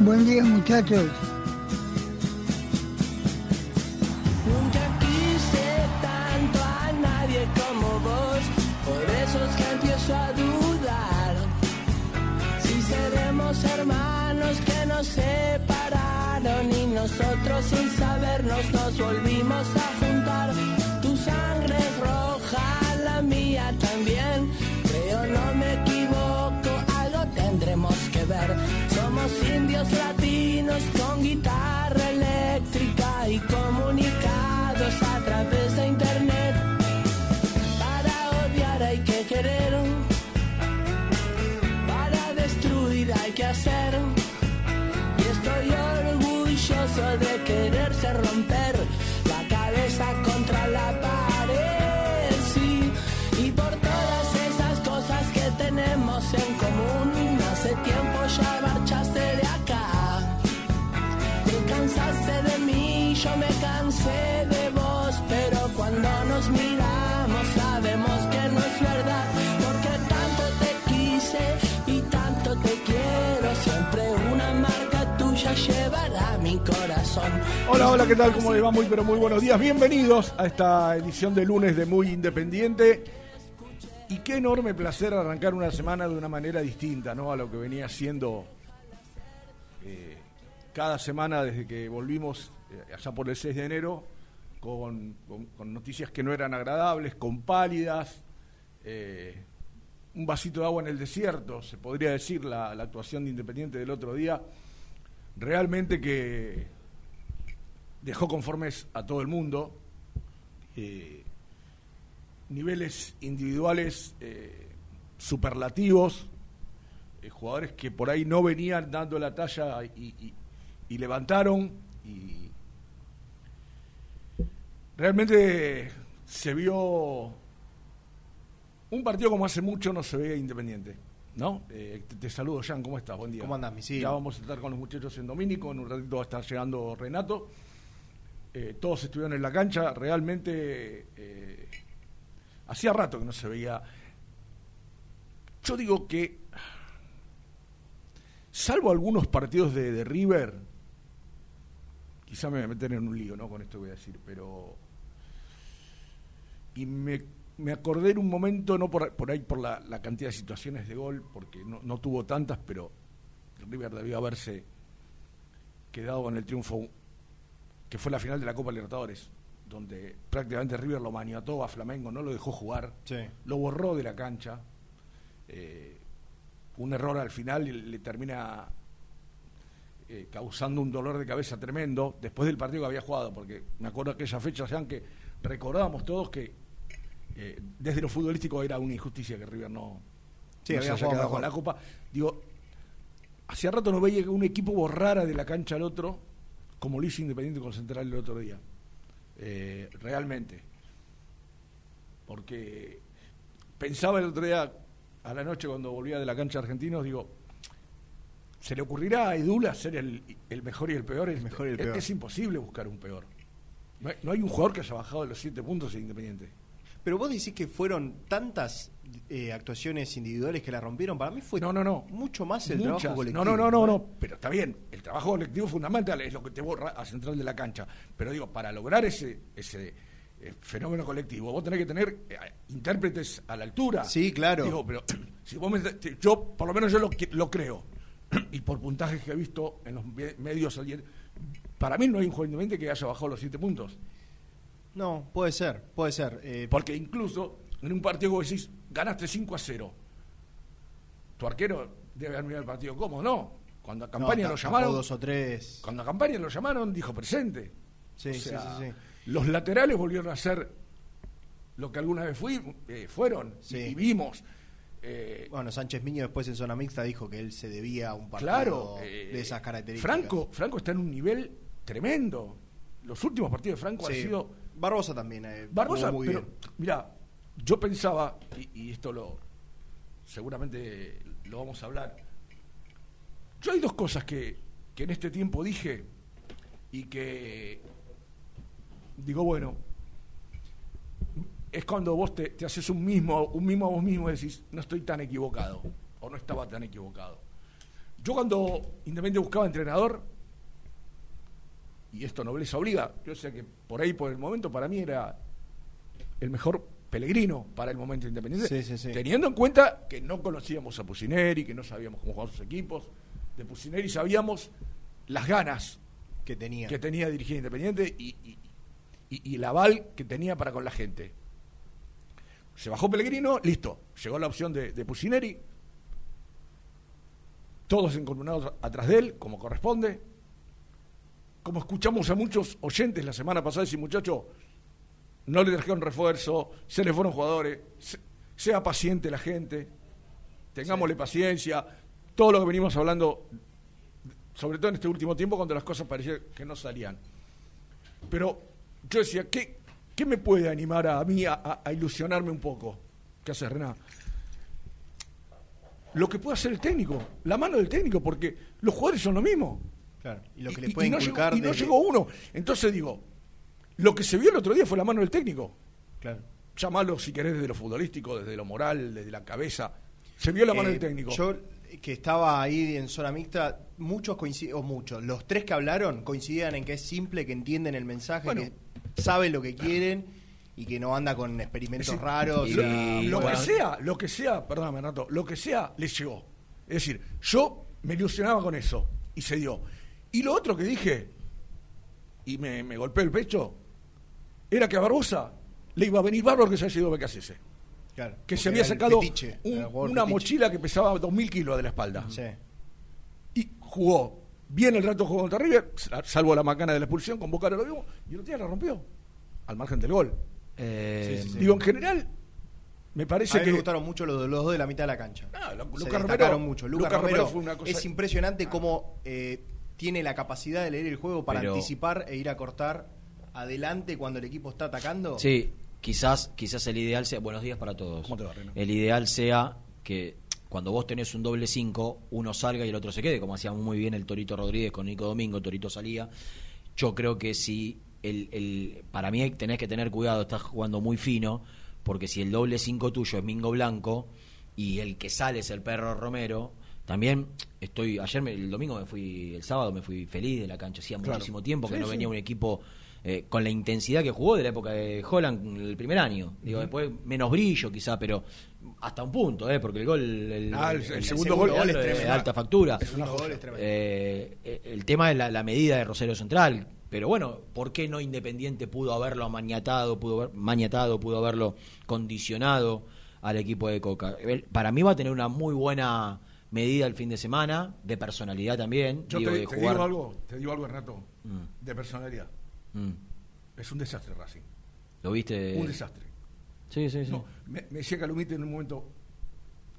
Buen día muchachos. Muy, pero muy buenos días. Bienvenidos a esta edición de lunes de Muy Independiente. Y qué enorme placer arrancar una semana de una manera distinta, ¿no? A lo que venía siendo eh, cada semana desde que volvimos eh, allá por el 6 de enero, con, noticias que no eran agradables, con pálidas, eh, un vasito de agua en el desierto, se podría decir, la actuación de Independiente del otro día. Realmente que dejó conformes a todo el mundo. eh, niveles individuales eh, superlativos, eh, jugadores que por ahí no venían dando la talla y, y- y levantaron. Y realmente se vio un partido como hace mucho no se veía independiente. ¿No? Eh, te, te saludo, Jan, ¿cómo estás? Buen día. ¿Cómo andás, misil? Ya vamos a estar con los muchachos en Domínico, en un ratito va a estar llegando Renato. Eh, todos estuvieron en la cancha, realmente eh, hacía rato que no se veía. Yo digo que, salvo algunos partidos de, de River, quizá me voy a meter en un lío, ¿no? Con esto que voy a decir, pero. Y me, me acordé en un momento, no por, por ahí por la, la cantidad de situaciones de gol, porque no, no tuvo tantas, pero River debió haberse quedado con el triunfo que fue la final de la Copa Libertadores, donde prácticamente River lo maniató a Flamengo, no lo dejó jugar, Sí. lo borró de la cancha. eh, un error al final y le termina eh, causando un dolor de cabeza tremendo después del partido que había jugado, porque me acuerdo aquella fecha, sean que recordábamos todos que eh, desde lo futbolístico era una injusticia que River no, Sí, no había se jugado con la Copa. Digo, hacía rato no veía que un equipo borrara de la cancha al otro, como lo hizo Independiente con Central el otro día. Eh, realmente. Porque pensaba el otro día, a la noche cuando volvía de la cancha de Argentinos, digo, ¿se le ocurrirá a Edula ser el, el mejor y el peor? El mejor y el Es- peor. Es, imposible buscar un peor. No hay, no hay un jugador que haya bajado de los siete puntos en Independiente. Pero vos decís que fueron tantas eh, actuaciones individuales que la rompieron. Para mí fue No, no, no. mucho más el Muchas. trabajo colectivo. No, no, no, no, no, pero está bien. El trabajo colectivo fundamental es lo que te borra a central de la cancha. Pero digo, para lograr ese, ese eh, fenómeno colectivo, vos tenés que tener eh, intérpretes a la altura. Sí, claro. Digo, pero si vos me, yo, por lo menos yo lo, lo creo. Y por puntajes que he visto en los me- medios ayer, para mí no hay un independiente que haya bajado los siete puntos. No, puede ser, puede ser. Eh, Porque incluso en un partido que vos decís, ganaste 5 a 0. Tu arquero debe haber mirado el partido cómodo, no. Cuando a no, campaña ta- lo llamaron, dos o tres. cuando a campaña lo llamaron, dijo presente. Sí, O sí, sea, sí, sí. Los laterales volvieron a ser lo que alguna vez fui, eh, fueron Sí. y vimos. Eh, Bueno, Sánchez Miño después en zona mixta dijo que él se debía a un partido claro, eh, de esas características. Franco, Franco está en un nivel tremendo. Los últimos partidos de Franco Sí. han sido Barbosa también. eh, Barbosa, muy pero bien. mira, yo pensaba, y, y esto lo seguramente lo vamos a hablar. Yo hay dos cosas que, que en este tiempo dije y que digo, bueno, es cuando vos te, te haces un mismo, un mismo a vos mismo y decís, no estoy tan equivocado, o no estaba tan equivocado. Yo cuando Independiente buscaba entrenador, y esto nobleza obliga, yo sé que por ahí, por el momento, para mí era el mejor Pellegrino para el momento independiente, Sí, sí, sí. teniendo en cuenta que no conocíamos a Pusineri, que no sabíamos cómo jugaban sus equipos, de Pusineri sabíamos las ganas que tenía. que tenía de dirigir Independiente y, y- y- y el aval que tenía para con la gente. Se bajó Pellegrino, listo, llegó la opción de, de Pusineri, todos encolumnados atrás de él, como corresponde. Como escuchamos a muchos oyentes la semana pasada, decir, muchacho, no le trajeron refuerzo, se le fueron jugadores, se- sea paciente la gente, tengámosle paciencia, todo lo que venimos hablando, sobre todo en este último tiempo, cuando las cosas parecían que no salían. Pero yo decía, ¿qué, qué me puede animar a mí a ilusionarme un poco? ¿Qué hace Rená? Lo que puede hacer el técnico, la mano del técnico, porque los jugadores son lo mismo. Claro, y lo que Y- le y- puede y no inculcar llegó, y no desde- llegó uno. Entonces digo, lo que se vio el otro día fue la mano del técnico. Claro. Llamalo si querés desde lo futbolístico, desde lo moral, desde la cabeza. Se vio la mano Eh, del técnico. Yo, eh, que estaba ahí en zona mixta, muchos coinciden, o muchos, los tres que hablaron coincidían en que es simple, que entienden el mensaje, Bueno. que saben lo que quieren y que no anda con experimentos decir, raros. y- lo, y- lo bueno. que sea, lo que sea, perdóname Renato, lo que sea, les llegó. Es decir, yo me ilusionaba con eso y se dio. Y lo otro que dije, y me, me golpeó el pecho, era que a Barbosa le iba a venir bárbaro que se haya ido a Becasese. claro, Que se había sacado fetiche, un- una fetiche. mochila que pesaba 2.000 kilos de la espalda. Sí. Y jugó bien el rato jugó contra River, salvo la macana de la expulsión, con Boca no lo vimos, y el otro día la rompió, al margen del gol. Eh, Sí, sí, sí. Digo, en general, me A parece mí que... me gustaron mucho los, los dos de la mitad de la cancha. Ah, lo- Se Lucas destacaron Romero- mucho. Lucas Lucas Romero Romero fue una cosa- es impresionante cómo eh, tiene la capacidad de leer el juego para Pero- anticipar e ir a cortar adelante cuando el equipo está atacando. Sí, quizás, quizás el ideal sea. Buenos días para todos. ¿Cómo te va, Reno? El ideal sea que cuando vos tenés un doble 5, uno salga y el otro se quede, como hacía muy bien el Torito Rodríguez con Nico Domingo, el Torito salía. Yo creo que si el, el, para mí tenés que tener cuidado, estás jugando muy fino, porque si el doble 5 tuyo es Mingo Blanco y el que sale es el perro Romero, también estoy, ayer me- el domingo me fui, el sábado me fui feliz de la cancha, hacía Claro. muchísimo tiempo que Sí, no sí. venía un equipo eh, con la intensidad que jugó de la época de Holland el primer año. Digo, después menos brillo quizá, pero hasta un punto, ¿eh? porque el gol, el, Ah, el- el segundo segundo gol gol es es de tremendo. alta factura. El gol es tremendo. Eh, eh, el tema es la, la medida de Rosario Central. Pero bueno, ¿por qué no Independiente pudo haberlo maniatado, pudo haber, maniatado, pudo haberlo condicionado al equipo de Coca? Para mí va a tener una muy buena medida el fin de semana, de personalidad también. Yo digo, te, de te jugar- digo algo, te digo algo, Renato, Mm. de personalidad. Mm. Es un desastre Racing. ¿Lo viste? Un desastre. Sí, sí, sí. No, me, me decía Calumite en un momento,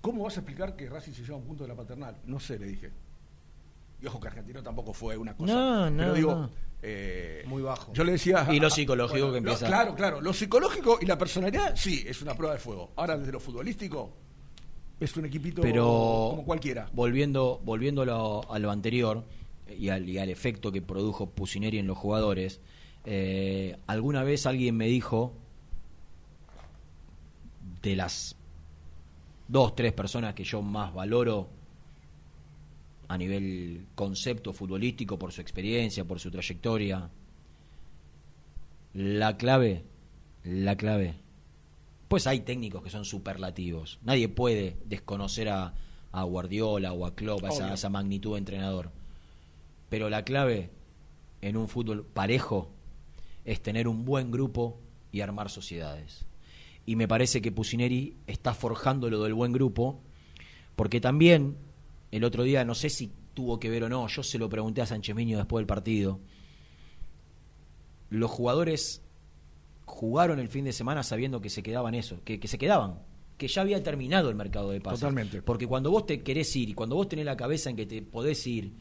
¿cómo vas a explicar que Racing se lleva a un punto de la paternal? No sé, le dije. Y ojo que Argentino tampoco fue una cosa. No, no, Pero digo, no. eh, Muy bajo. Yo le decía. Y lo psicológico que lo- empieza. claro, claro. Lo psicológico y la personalidad, sí, es una prueba de fuego. Ahora, desde lo futbolístico, es un equipito Pero como cualquiera. Volviendo, volviendo a lo, a lo anterior y al, y al efecto que produjo Pusineri en los jugadores, eh, alguna vez alguien me dijo de las dos, tres personas que yo más valoro a nivel concepto futbolístico por su experiencia, por su trayectoria, la clave, la clave. Pues hay técnicos que son superlativos. Nadie puede desconocer a, a Guardiola o a Klopp, a esa magnitud de entrenador. Pero la clave en un fútbol parejo es tener un buen grupo y armar sociedades. Y me parece que Pusineri está forjando lo del buen grupo, porque también el otro día, no sé si tuvo que ver o no, yo se lo pregunté a Sánchez Miño después del partido. Los jugadores jugaron el fin de semana sabiendo que se quedaban eso, que, que se quedaban, que ya había terminado el mercado de pases. Totalmente. Porque cuando vos te querés ir y cuando vos tenés la cabeza en que te podés ir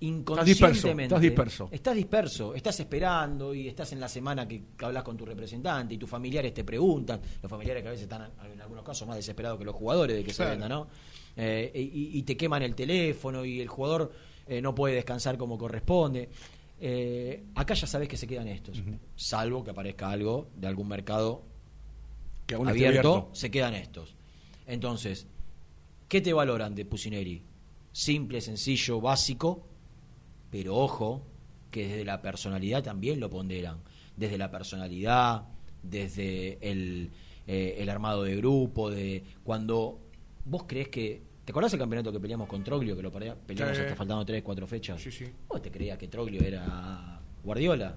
Estás disperso, inconscientemente estás disperso. estás disperso, estás esperando y estás en la semana que, que hablas con tu representante y tus familiares te preguntan, los familiares que a veces están en algunos casos más desesperados que los jugadores de que se venda, ¿no? Eh, y, y te queman el teléfono y el jugador eh, no puede descansar como corresponde. Eh, acá ya sabes que se quedan estos, salvo que aparezca algo de algún mercado Que aún esté abierto, abierto. se quedan estos. Entonces, ¿qué te valoran de Pusineri? Simple, sencillo, básico, pero ojo, que desde la personalidad también lo ponderan. Desde la personalidad, desde el, eh, el armado de grupo, de cuando vos crees que. ¿Te acordás el campeonato que peleamos con Troglio, que lo peleamos Sí. hasta faltando 3, 4 fechas? Sí, sí. ¿Vos te creías que Troglio era Guardiola?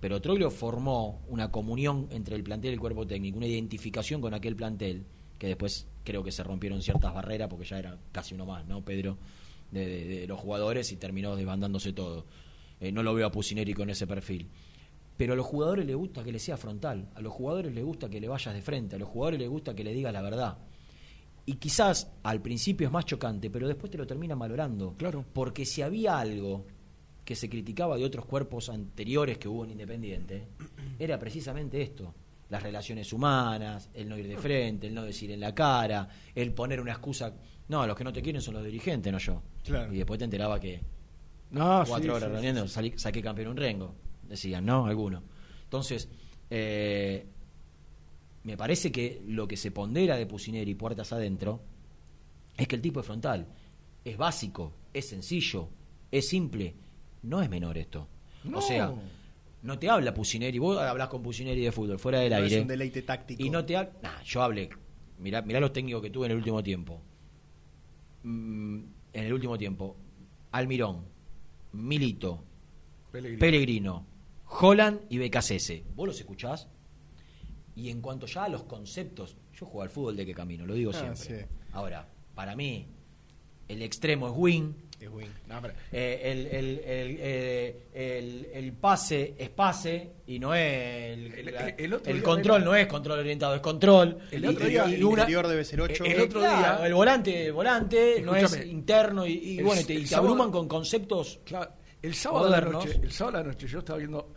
Pero Troglio formó una comunión entre el plantel y el cuerpo técnico, una identificación con aquel plantel, que después creo que se rompieron ciertas barreras, porque ya era casi uno más, ¿no, Pedro? De, de- de los jugadores y terminó desbandándose todo. Eh, no lo veo a Pusineri con ese perfil. Pero a los jugadores les gusta que le sea frontal, a los jugadores les gusta que le vayas de frente, a los jugadores les gusta que le digas la verdad. Y quizás al principio es más chocante, pero después te lo terminan valorando. Claro. Porque si había algo que se criticaba de otros cuerpos anteriores que hubo en Independiente, era precisamente esto. Las relaciones humanas, el no ir de frente, el no decir en la cara, el poner una excusa. No, los que no te quieren son los dirigentes, no yo. Claro. Y después te enteraba que No, cuatro sí, horas sí, reuniendo, sí, salí- saqué campeón un rengo. Decían, ¿no? Algunos. Entonces, eh, me parece que lo que se pondera de Pusineri puertas adentro es que el tipo es frontal, es básico, es sencillo, es simple. No es menor esto. No. O sea, no te habla Pusineri, vos hablas con Pusineri de fútbol, fuera del No es aire. un deleite táctico. Y no te habla. Nah, yo hablé. Mirá, mirá los técnicos que tuve en el último tiempo. Mm, en el último tiempo. Almirón, Milito. Pellegrino, Holland y Becasese. ¿Vos los escuchás? Y en cuanto ya a los conceptos, yo juego al fútbol de qué camino, lo digo Ah, siempre. sí. Ahora, para mí, el extremo es win, Es win. No, pero- eh, el, el, el, eh, el- el pase es pase y no es el, El- la- el otro el día control era- no es control orientado es control El Y- otro y- día- y El una- interior debe ser 8. el otro Claro, día- el volante volante no es interno y, y El- bueno te, y te sábado- abruman con conceptos Claro, el sábado a la noche, el sábado a la noche yo estaba viendo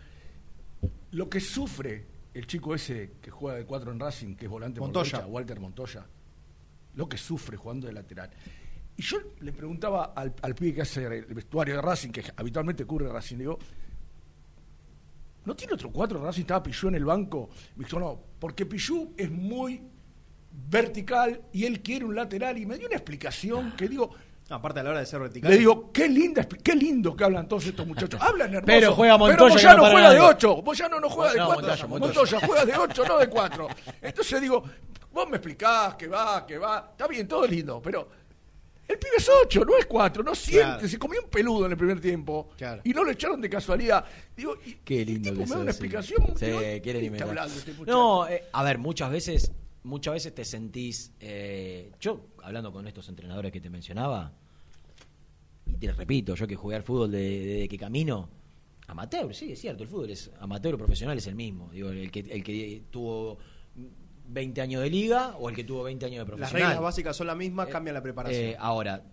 lo que sufre el chico ese que juega de cuatro en Racing, que es volante por Montoya. derecha, Walter Montoya. Lo que sufre jugando de lateral. Y yo le preguntaba al, al pibe que hace el vestuario de Racing, que habitualmente cubre Racing, digo, ¿no tiene otro cuatro Racing? Estaba Pillú en el banco. Me dijo, no, porque Pillú es muy vertical y él quiere un lateral. Y me dio una explicación que digo, Aparte a la hora de ser vertical. le digo, qué linda, qué lindo que hablan todos estos muchachos. Hablan hermoso. Pero juega Montoya, Pero Moyano no juega de nadie. 8. Moyano no juega de No, 4. Montoya, Montoya, Montoya. juega de 8, no de 4. Entonces digo, vos me explicás que va, que va. Está bien, todo lindo, pero el pibe es 8, no es 4. No siente. Claro. Se comió un peludo en el primer tiempo. Claro. Y no lo echaron de casualidad. Digo, y, Qué lindo tipo que me da una explicación. Sí, digo, quieren ¿qué está inventar. hablando este? No, eh, a ver, muchas veces, muchas veces te sentís. eh, yo, hablando con estos entrenadores que te mencionaba, y te repito, yo que jugué al fútbol de- desde que camino, amateur, sí, es cierto, el fútbol es amateur o profesional es el mismo. Digo, el que, el que tuvo 20 años de liga o el que tuvo 20 años de Las profesional. reglas básicas son las mismas, Eh, cambia la preparación. eh, ahora,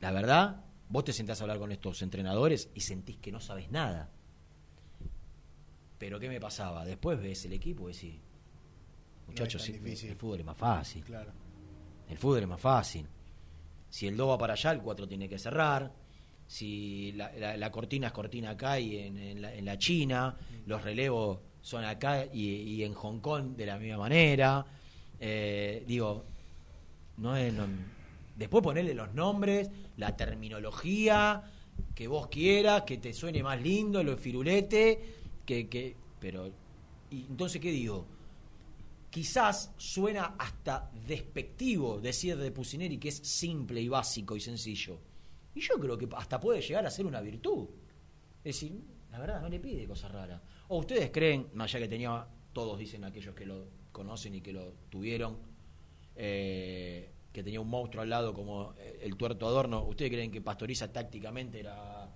la verdad, vos te sentás a hablar con estos entrenadores y sentís que no sabes nada. Pero ¿qué me pasaba? Después ves el equipo y decís, muchachos, el fútbol es más fácil. claro. El fútbol es más fácil. Si el 2 va para allá, el 4 tiene que cerrar. Si la, la- la cortina es cortina acá y en, en la, en la China, los relevos son acá y, y en Hong Kong de la misma manera. Eh, digo, no es. no- después ponerle los nombres, la terminología que vos quieras, que te suene más lindo, lo firulete, que, que pero y entonces qué digo? Quizás suena hasta despectivo decir de Pusineri que es simple y básico y sencillo. Y yo creo que hasta puede llegar a ser una virtud. Es decir, la verdad, no le pide cosas raras. O ustedes creen, más allá que tenía, todos dicen aquellos que lo conocen y que lo tuvieron, eh, que tenía un monstruo al lado como eh, el tuerto adorno, ¿ustedes creen que Pastoriza tácticamente era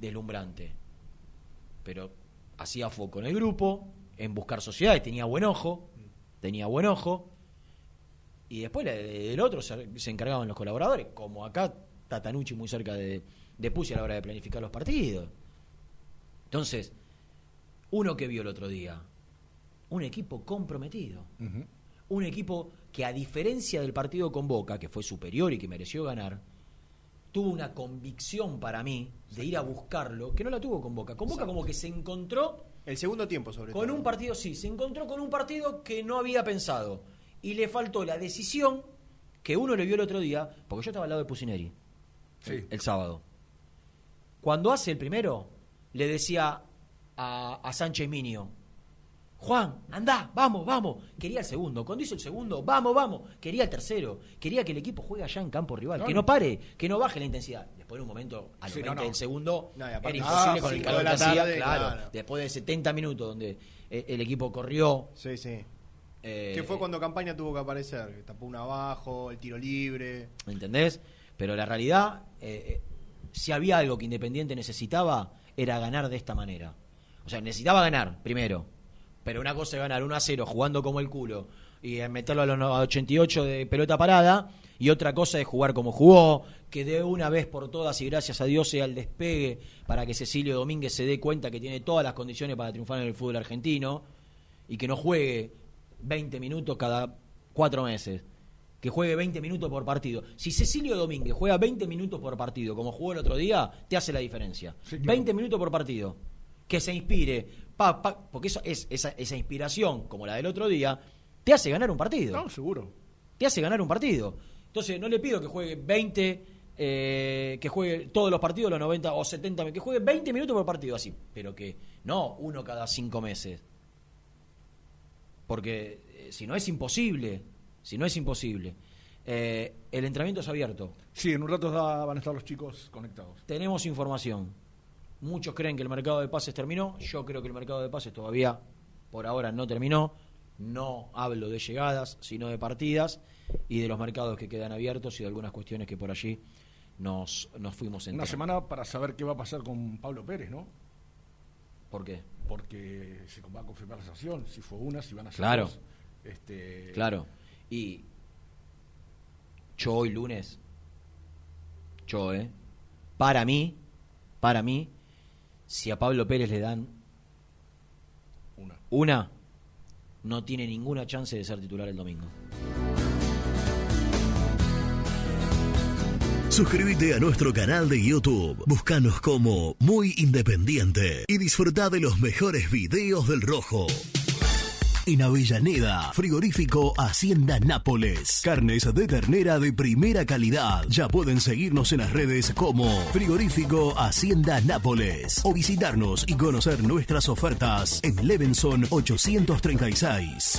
deslumbrante? Pero hacía foco en el grupo, en buscar sociedades, tenía buen ojo, tenía buen ojo, y después del otro se, se encargaban los colaboradores, como acá Tatanucci muy cerca de, de Pucci a la hora de planificar los partidos. Entonces, uno que vio el otro día, un equipo comprometido, un equipo que a diferencia del partido con Boca, que fue superior y que mereció ganar, tuvo una convicción para mí de ir a buscarlo, que no la tuvo con Boca. Con Boca como que se encontró El segundo tiempo, sobre todo. con un partido, sí, se encontró con un partido que no había pensado. Y le faltó la decisión que uno le vio el otro día, porque yo estaba al lado de Pusineri Sí. el sábado. Cuando hace el primero, le decía a, a Sánchez Minio, Juan, andá, vamos, vamos. Quería el segundo. Cuando hizo el segundo, vamos, vamos. Quería el tercero. Quería que el equipo juegue allá en campo rival. Claro. Que no pare, que no baje la intensidad. Después en un momento, al Sí, 20 no, no. del segundo, No, y aparte- era imposible Ah, con el calor de la que hacía. claro. claro. Después de 70 minutos donde eh, el equipo corrió. Sí, sí. eh, que fue cuando Campaña tuvo que aparecer. Tapó un abajo, el tiro libre. ¿Me entendés? Pero la realidad, eh, eh, si había algo que Independiente necesitaba, era ganar de esta manera. O sea, necesitaba ganar, primero. Pero una cosa es ganar 1 a 0 jugando como el culo y eh, meterlo a los no- a 88 de pelota parada. Y otra cosa es jugar como jugó, que de una vez por todas y gracias a Dios sea el despegue para que Cecilio Domínguez se dé cuenta que tiene todas las condiciones para triunfar en el fútbol argentino y que no juegue 20 minutos cada cuatro meses que juegue 20 minutos por partido. Si Cecilio Domínguez juega 20 minutos por partido, como jugó el otro día, te hace la diferencia. Sí, claro. 20 minutos por partido. Que se inspire. Pa, pa, porque eso es esa, esa inspiración, como la del otro día, te hace ganar un partido. No, seguro. Te hace ganar un partido. Entonces, no le pido que juegue 20, eh, que juegue todos los partidos, los 90 o 70, que juegue 20 minutos por partido, así. Pero que no uno cada cinco meses. Porque eh, si no es imposible, si no es imposible. Eh, el entrenamiento es abierto. Sí, en un rato van a estar los chicos conectados. Tenemos información. Muchos creen que el mercado de pases terminó. Yo creo que el mercado de pases todavía, por ahora, no terminó. No hablo de llegadas, sino de partidas y de los mercados que quedan abiertos y de algunas cuestiones que por allí nos, nos fuimos Una enterando. semana para saber qué va a pasar con Pablo Pérez, ¿no? ¿Por qué? Porque se va a confirmar la sanción, si fue una, si van a ser Claro. dos. Este, Claro. Y yo hoy lunes, yo, ¿eh? Para mí, para mí, si a Pablo Pérez le dan Una. una, no tiene ninguna chance de ser titular el domingo. Suscríbete a nuestro canal de YouTube. Búscanos como Muy Independiente y disfruta de los mejores videos del Rojo. En Avellaneda, frigorífico Hacienda Nápoles. Carnes de ternera de primera calidad. Ya pueden seguirnos en las redes como Frigorífico Hacienda Nápoles o visitarnos y conocer nuestras ofertas en Levenson 836.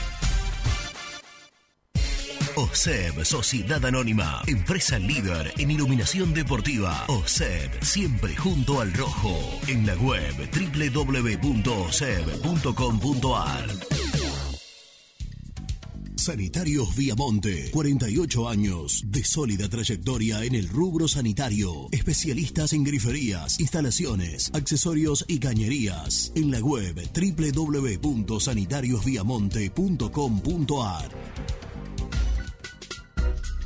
OSEB, Sociedad Anónima, empresa líder en iluminación deportiva. OSEB, siempre junto al rojo. En la web www.oseb.com.ar. Sanitarios Viamonte, 48 años de sólida trayectoria en el rubro sanitario. Especialistas en griferías, instalaciones, accesorios y cañerías. En la web www.sanitariosviamonte.com.ar.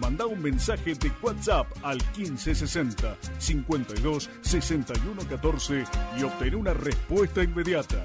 Manda un mensaje de WhatsApp al 1560 52 61 14 y obtén una respuesta inmediata.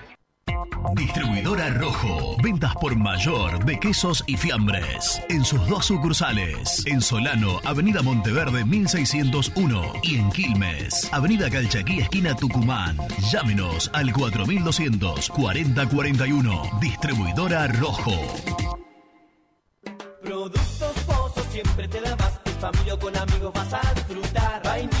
Distribuidora Rojo. Ventas por mayor de quesos y fiambres. En sus dos sucursales. En Solano, Avenida Monteverde 1601. Y en Quilmes, Avenida Calchaquí, esquina Tucumán. Llámenos al 4200 4041. Distribuidora Rojo. Productos Pozos siempre te da más. Familia con amigos vas a disfrutar. Vainillas,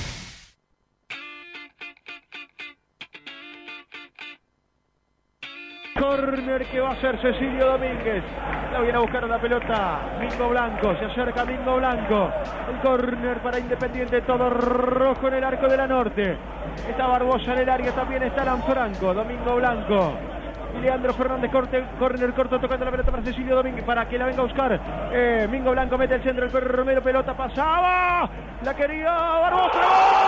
Corner que va a hacer Cecilio Domínguez. La viene a buscar la pelota. Mingo Blanco. Se acerca Mingo Blanco. El corner para Independiente. Todo rojo en el arco de la norte. Está Barbosa en el área. También está Lanfranco. Domingo Blanco. Y Leandro Fernández corte, corner corto tocando la pelota para Cecilio Domínguez para que la venga a buscar. Eh, Mingo Blanco mete el centro, el perro Romero, pelota pasaba. La quería Barbosa.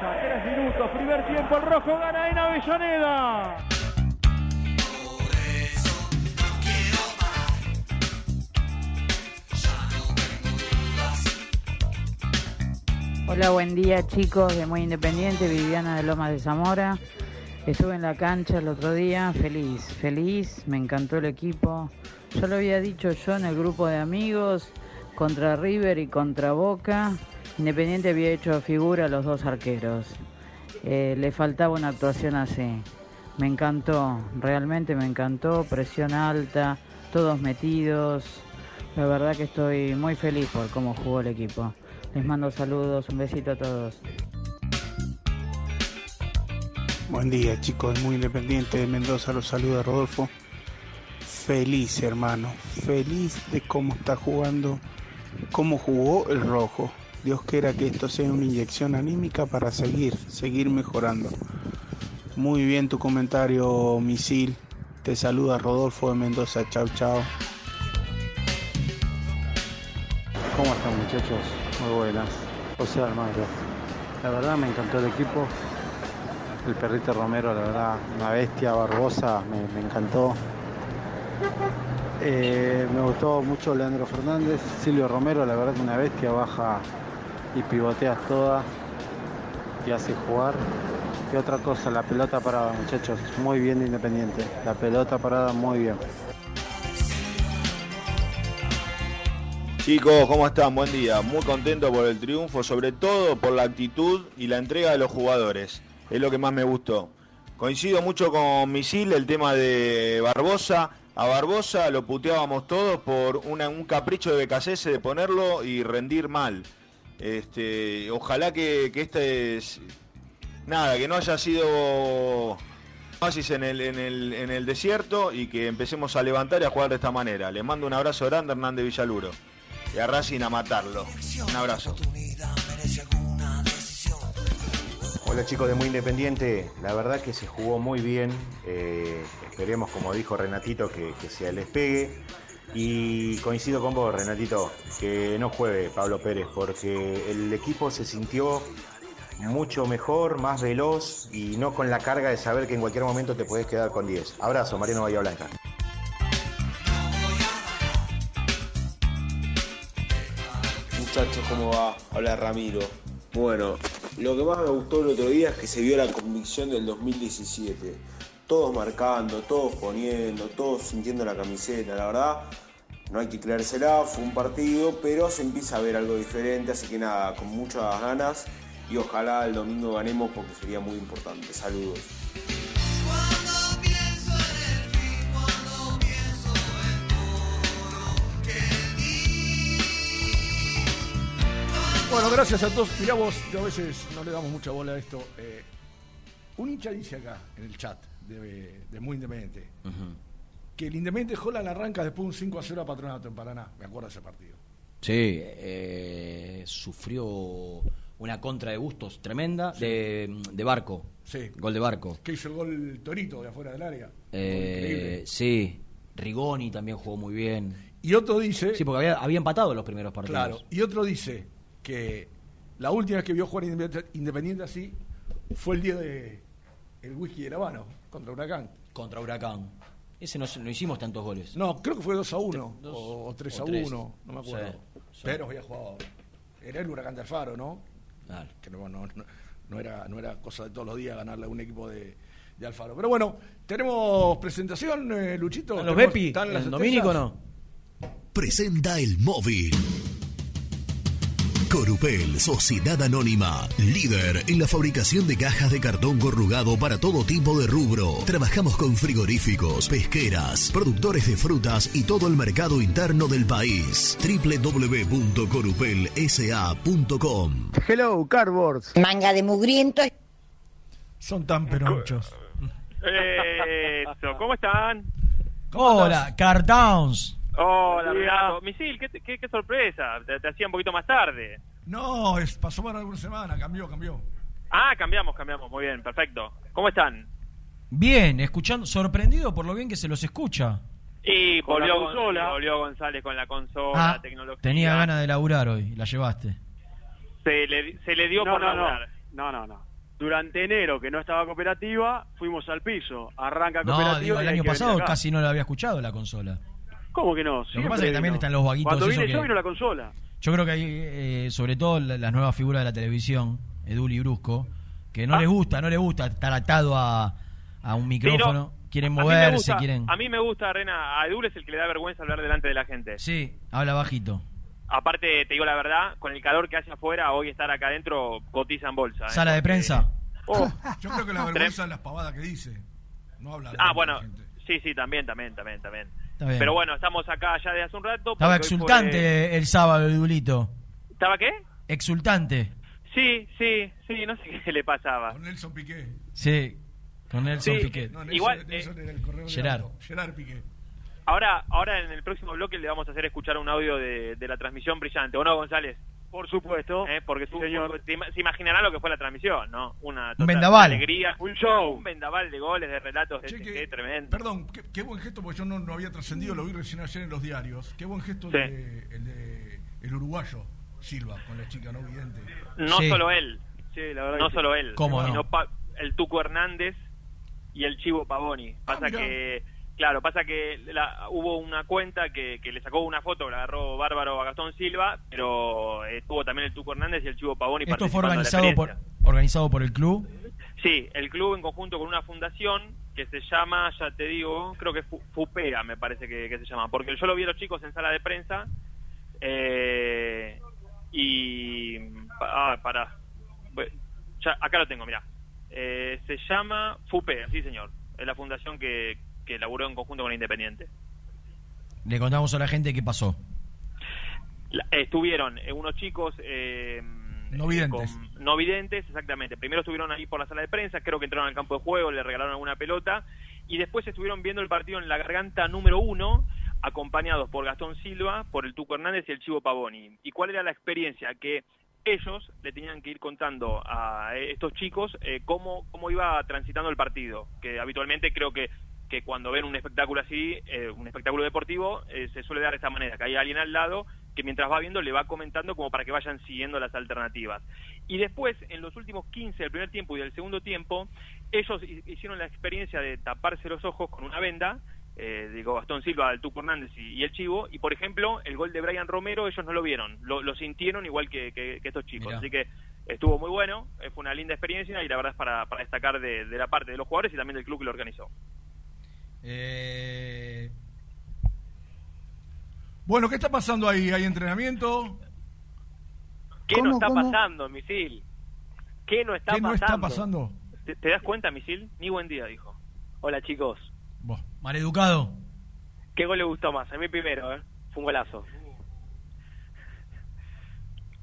3 minutos, primer tiempo, el rojo gana en Avellaneda. Hola, buen día chicos de Muy Independiente, Viviana de Lomas de Zamora. Estuve en la cancha el otro día, feliz, feliz, me encantó el equipo. Ya lo había dicho yo en el grupo de amigos, contra River y contra Boca. Independiente había hecho figura a los dos arqueros. Eh, le faltaba una actuación así. Me encantó, realmente me encantó, presión alta, todos metidos. La verdad que estoy muy feliz por cómo jugó el equipo. Les mando saludos, un besito a todos. Buen día chicos, muy independiente de Mendoza, los saluda Rodolfo. Feliz hermano, feliz de cómo está jugando, cómo jugó el rojo. Dios quiera que esto sea una inyección anímica para seguir, seguir mejorando. Muy bien tu comentario, misil. Te saluda Rodolfo de Mendoza, chao chao. ¿Cómo están muchachos? Muy buenas. José Almagro. La verdad me encantó el equipo. El perrito Romero, la verdad, una bestia, Barbosa, me, me encantó. Eh, me gustó mucho Leandro Fernández, Silvio Romero, la verdad que una bestia, baja y pivoteas todas y hace jugar. Y otra cosa, la pelota parada, muchachos, muy bien de Independiente. La pelota parada muy bien. Chicos, ¿cómo están? Buen día. Muy contento por el triunfo, sobre todo por la actitud y la entrega de los jugadores. Es lo que más me gustó. Coincido mucho con Misil, el tema de Barbosa. A Barbosa lo puteábamos todos por un capricho de Becasese de ponerlo y rendir mal. Este, ojalá que, que este es, nada, que no haya sido oasis en el, desierto y que empecemos a levantar y a jugar de esta manera. Le mando un abrazo grande Hernández Villaluro. Y a Racing a matarlo. Un abrazo. Hola chicos de Muy Independiente, la verdad que se jugó muy bien, eh, esperemos como dijo Renatito que, que sea el despegue y coincido con vos Renatito, que no juegue Pablo Pérez porque el equipo se sintió mucho mejor, más veloz y no con la carga de saber que en cualquier momento te puedes quedar con 10. Abrazo, Mariano Bahía Blanca. Muchachos, ¿cómo va? Habla Ramiro. Bueno, lo que más me gustó el otro día es que se vio la convicción del 2017. Todos marcando, todos poniendo, todos sintiendo la camiseta. La verdad, no hay que creérsela, fue un partido, pero se empieza a ver algo diferente. Así que nada, con muchas ganas y ojalá el domingo ganemos porque sería muy importante. Saludos. Bueno, gracias a todos. Mirá vos, yo a veces no le damos mucha bola a esto. Eh, un hincha dice acá, en el chat, de, de Muy Independiente, que el Independiente Holland arranca después un 5 a 0 a Patronato en Paraná. Me acuerdo de ese partido. Sí, eh, sufrió una contra de Bustos tremenda de, de Barco. Sí. Gol de Barco. Que hizo el gol Torito de afuera del área. Eh, sí, Rigoni también jugó muy bien. Y otro dice. Sí, porque había, había empatado los primeros partidos. Claro. Y otro dice que la última vez que vio jugar Independiente, Independiente así fue el día de el whisky de Habano contra Huracán. Contra Huracán. Ese no, no hicimos tantos goles. No, creo que fue 2 a 1 Dos o, o 3 o a tres. 1, no me acuerdo. Sí, sí. Pero había jugado. Era el Huracán de Alfaro, ¿no? Claro. Que no, no, no- no era, no era cosa de todos los días ganarle a un equipo de, de Alfaro. Pero bueno, tenemos presentación, eh, Luchito. ¿Están los Bepi? ¿están las ¿El Domínico estrellas? no? Presenta el móvil. Corupel, Sociedad Anónima, líder en la fabricación de cajas de cartón corrugado para todo tipo de rubro. Trabajamos con frigoríficos, pesqueras, productores de frutas y todo el mercado interno del país. www.corupelsa.com Hello, Cardboards. Manga de mugriento. Son tan peronchos. Eso, ¿cómo están? Hola, Cardowns. Hola, Renato. Misil, qué, qué, qué sorpresa. Te, te hacía un poquito más tarde. No, es, pasó para alguna semana, cambió, cambió. Ah, cambiamos, cambiamos. Muy bien, perfecto. ¿Cómo están? Bien, escuchando, sorprendido por lo bien que se los escucha. Y Con volvió, Gon- consola. volvió González con la consola, Ah, la tecnología. tenía ganas de laburar hoy, la llevaste. Se le, se le dio No, por no, no. laburar. No, no, no. Durante enero, que no estaba cooperativa, fuimos al piso. Arranca No, cooperativa. digo, el año pasado casi no la había escuchado la consola. ¿Cómo que no? Lo que pasa es que también están los vaguitos Cuando vine yo que- vino la consola. Yo creo que hay, eh, sobre todo, la- las nuevas figuras de la televisión, Edul y Brusco, que no Ah. les gusta, no les gusta estar atado a, a un micrófono, quieren moverse, gusta- quieren... A mí me gusta, Rena. A Edul es el que le da vergüenza hablar delante de la gente. Sí, habla bajito. Aparte, te digo la verdad, con el calor que hace afuera, hoy estar acá adentro cotiza en bolsa. ¿eh? Sala de prensa. Oh. Yo creo que la vergüenza es las pavadas que dice. No habla. Ah, bueno, sí, sí, también, también, también, también. Está bien. Pero bueno, estamos acá ya de hace un rato. Estaba exultante fue- el sábado, Edulito. ¿Estaba qué? Exultante. Sí, sí, sí, no sé qué le pasaba. Con Nelson Piqué. Sí, con Nelson Sí, Piquet. No, Nelson, Igual, Nelson eh, el Gerard. Gerard Piqué. Ahora, ahora en el próximo bloque le vamos a hacer escuchar un audio de, de la transmisión brillante, ¿o no, González? Por supuesto. Eh, Porque tú, se ima- se imaginará lo que fue la transmisión, ¿no? Una Un vendaval. alegría. Un show. Un vendaval de goles, de relatos, de Che, que- tremendo. Perdón, qué, qué buen gesto, porque yo no, no había trascendido, lo vi recién ayer en los diarios. Qué buen gesto Sí. de, el de el uruguayo, Silva, con la chica no vidente. No Sí. solo él, Sí, la verdad no que sí. solo él, ¿Cómo no? sino pa- el Tuco Hernández y el Chivo Pavoni. Pasa mirá. que, claro, pasa que la- hubo una cuenta que, que le sacó una foto, que la agarró Bárbaro a Gastón Silva, pero eh, estuvo también el Tuco Hernández y el Chivo Pavoni Esto fue organizado por, experiencia. organizado por el club. Sí, el club en conjunto con una fundación que se llama, ya te digo, creo que Fu- Fupea me parece que, que se llama, porque yo lo vi a los chicos en sala de prensa eh, y... Ah, para acá lo tengo, mira. Eh, se llama Fupea, sí señor, es la fundación que, que elaboró en conjunto con Independiente. Le contamos a la gente qué pasó. La- estuvieron eh, unos chicos eh, No videntes. con- no videntes, exactamente. Primero estuvieron ahí por la sala de prensa, creo que entraron al campo de juego, le regalaron alguna pelota y después estuvieron viendo el partido en la garganta número uno, acompañados por Gastón Silva, por el Tuco Hernández y el Chivo Pavoni. ¿Y cuál era la experiencia? Que ellos le tenían que ir contando a estos chicos eh, cómo, cómo iba transitando el partido, que habitualmente creo que que cuando ven un espectáculo así, eh, un espectáculo deportivo, eh, se suele dar de esta manera, que hay alguien al lado que mientras va viendo le va comentando como para que vayan siguiendo las alternativas. Y después, en los últimos 15 del primer tiempo y del segundo tiempo, ellos hi- hicieron la experiencia de taparse los ojos con una venda, eh, digo, Gastón Silva, el Tuco Hernández y, y el Chivo, y por ejemplo, el gol de Brian Romero ellos no lo vieron, lo, lo sintieron igual que, que- que estos chicos. Mirá. Así que estuvo muy bueno, eh, fue una linda experiencia y la verdad es para, para destacar de, de la parte de los jugadores y también del club que lo organizó. Eh, Bueno, ¿qué está pasando ahí? ¿Hay entrenamiento? ¿Qué no está pasando, Misil? ¿Qué no está ¿Qué no pasando? está pasando? ¿Te, te das cuenta, Misil? Ni buen día, dijo. Hola chicos, Maleducado. ¿qué gol le gustó más? A mí primero, ¿eh? Fue un golazo.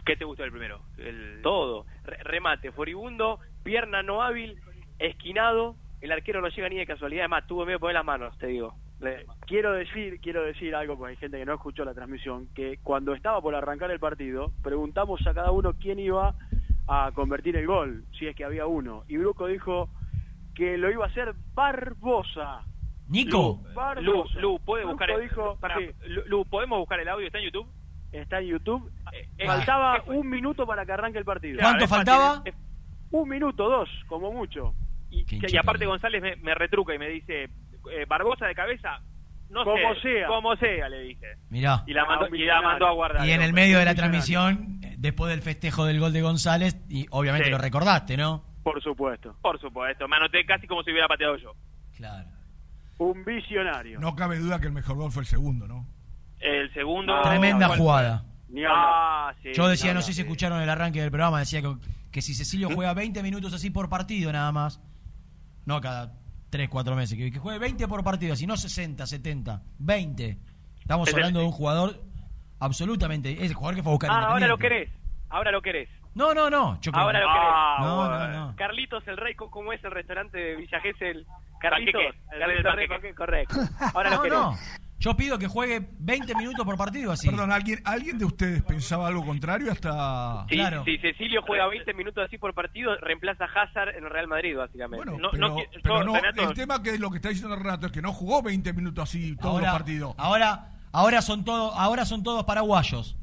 ¿Qué te gustó el primero? El... Todo. Re- remate, furibundo, pierna no hábil, esquinado. El arquero no llega ni de casualidad. Además, tuvo miedo de poner las manos, te digo. Le- quiero decir, quiero decir algo, porque hay gente que no escuchó la transmisión, que cuando estaba por arrancar el partido, preguntamos a cada uno quién iba a convertir el gol, si es que había uno. Y Bruco dijo que lo iba a hacer Barbosa. Nico. Lu, Barbosa. Lu, Lu, ¿puede buscar el, dijo, pará, sí, Lu, Lu, ¿podemos buscar el audio? ¿Está en YouTube? está en YouTube. eh, Faltaba eh, un minuto para que arranque el partido. ¿Cuánto faltaba? Un minuto, dos, como mucho. Y, y aparte González me, me retruca y me dice, eh, Barbosa de cabeza, no Como sé, sea. como sea, le dije. Mirá. Y la mandó, Ah, y la mandó a guardar. Y en el medio de la transmisión, eh, después del festejo del gol de González, y obviamente Sí. lo recordaste, ¿no? Por supuesto. Por supuesto, me anoté casi como si hubiera pateado yo. Claro. Un visionario. No cabe duda que el mejor gol fue el segundo, ¿no? El segundo... Tremenda jugada. Ni. Ah, sí. Yo decía, no, no sé si escucharon el arranque del programa, decía que, que si Cecilio ¿Mm? juega 20 minutos así por partido nada más, no cada 3, 4 meses, que, que juegue 20 por partido, así no 60, 70, 20. Estamos Es el- hablando de un jugador absolutamente, es el jugador que fue a buscar Ah, ahora lo querés. Ahora lo querés. No, no, no. Yo creo- Ahora lo Ah, querés. No, no, no. Carlitos el Rey, ¿cómo es el restaurante de Villa Gesell? Carlitos, el Rey, Panqueque. correcto. Ahora lo No, querés. Yo pido que juegue 20 minutos por partido así. Perdón, ¿alguien, ¿alguien de ustedes pensaba algo contrario hasta...? Si, Claro. si Cecilio juega 20 minutos así por partido, reemplaza a Hazard en el Real Madrid, básicamente. Bueno, No, pero, no qui- yo, pero no, Renato- el tema que es lo que está diciendo Renato es que no jugó 20 minutos así todos ahora, los partidos. ahora, ahora son todos, ahora son todos paraguayos.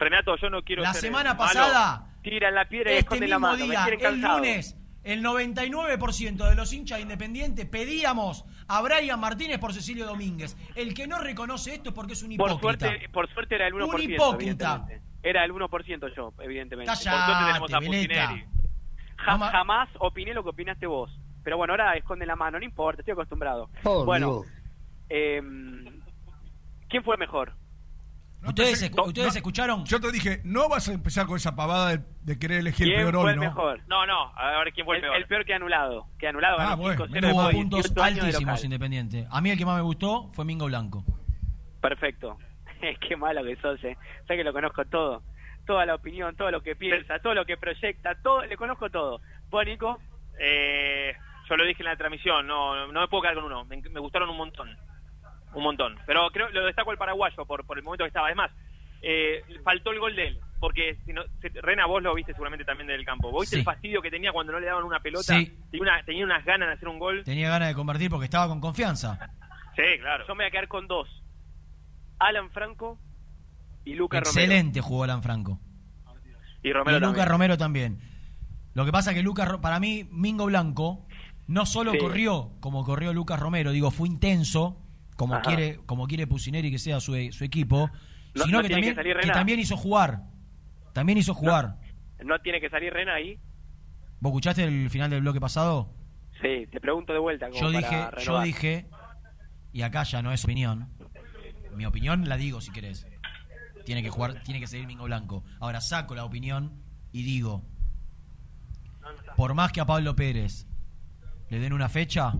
Renato, yo no quiero La ser semana malo. pasada, Tiran la piedra y este esconden la mismo mano. día, el lunes, el 99% de los hinchas de Independiente pedíamos a Brian Martínez por Cecilio Domínguez. El que no reconoce esto es porque es un Por hipócrita. suerte, por suerte era el 1%. Un hipócrita. Era el 1% yo, evidentemente. Callate, por suerte tenemos a. Ja- jamás opiné lo que opinaste vos. Pero bueno, ahora esconde la mano, no importa, estoy acostumbrado. Bueno, eh, ¿quién fue mejor? ¿Ustedes, pensé- ¿ustedes no, escucharon? Yo te dije, no vas a empezar con esa pavada de, de querer elegir el ¿Quién peor fue hoy, ¿no? mejor? No, no, a ver quién fue el, El, peor. el peor que anulado. Que anulado Ah, bueno, 5-0 mira, Hubo después de puntos 18 años de altísimos. Independiente. A mí el que más me gustó fue Mingo Blanco. Perfecto. Qué malo que sos, eh. Sé que lo conozco todo. Toda la opinión, todo lo que piensa, todo lo que proyecta, todo, le conozco todo. ¿Vos, Nico? Eh, yo lo dije en la transmisión, no, no me puedo quedar con uno. Me, me gustaron un montón. Un montón. Pero creo lo destaco el paraguayo por, por el momento que estaba. Además, eh, faltó el gol de él. Porque si no, Rena, vos lo viste seguramente también del campo. ¿Vos viste Sí. el fastidio que tenía cuando no le daban una pelota? Sí. Tenía, una- tenía unas ganas de hacer un gol. Tenía ganas de convertir porque estaba con confianza. Sí, claro. Yo me voy a quedar con dos. Alan Franco y Luca Romero. Excelente jugó Alan Franco. Y Romero y Luca también. Romero también. Lo que pasa que Lucas, para mí, Mingo Blanco no solo Sí. corrió como corrió Lucas Romero, digo, fue intenso, como Ajá. quiere como quiere Pusineri que sea su, su equipo, No- sino no que, también, que también hizo jugar. También hizo jugar. ¿No tiene que salir Rena ahí? ¿Vos escuchaste el final del bloque pasado? Sí, te pregunto de vuelta. como Yo para dije, yo dije, y acá ya no es opinión, mi opinión la digo si querés. Tiene que jugar, tiene que seguir Mingo Blanco. Ahora saco la opinión y digo, por más que a Pablo Pérez le den una fecha,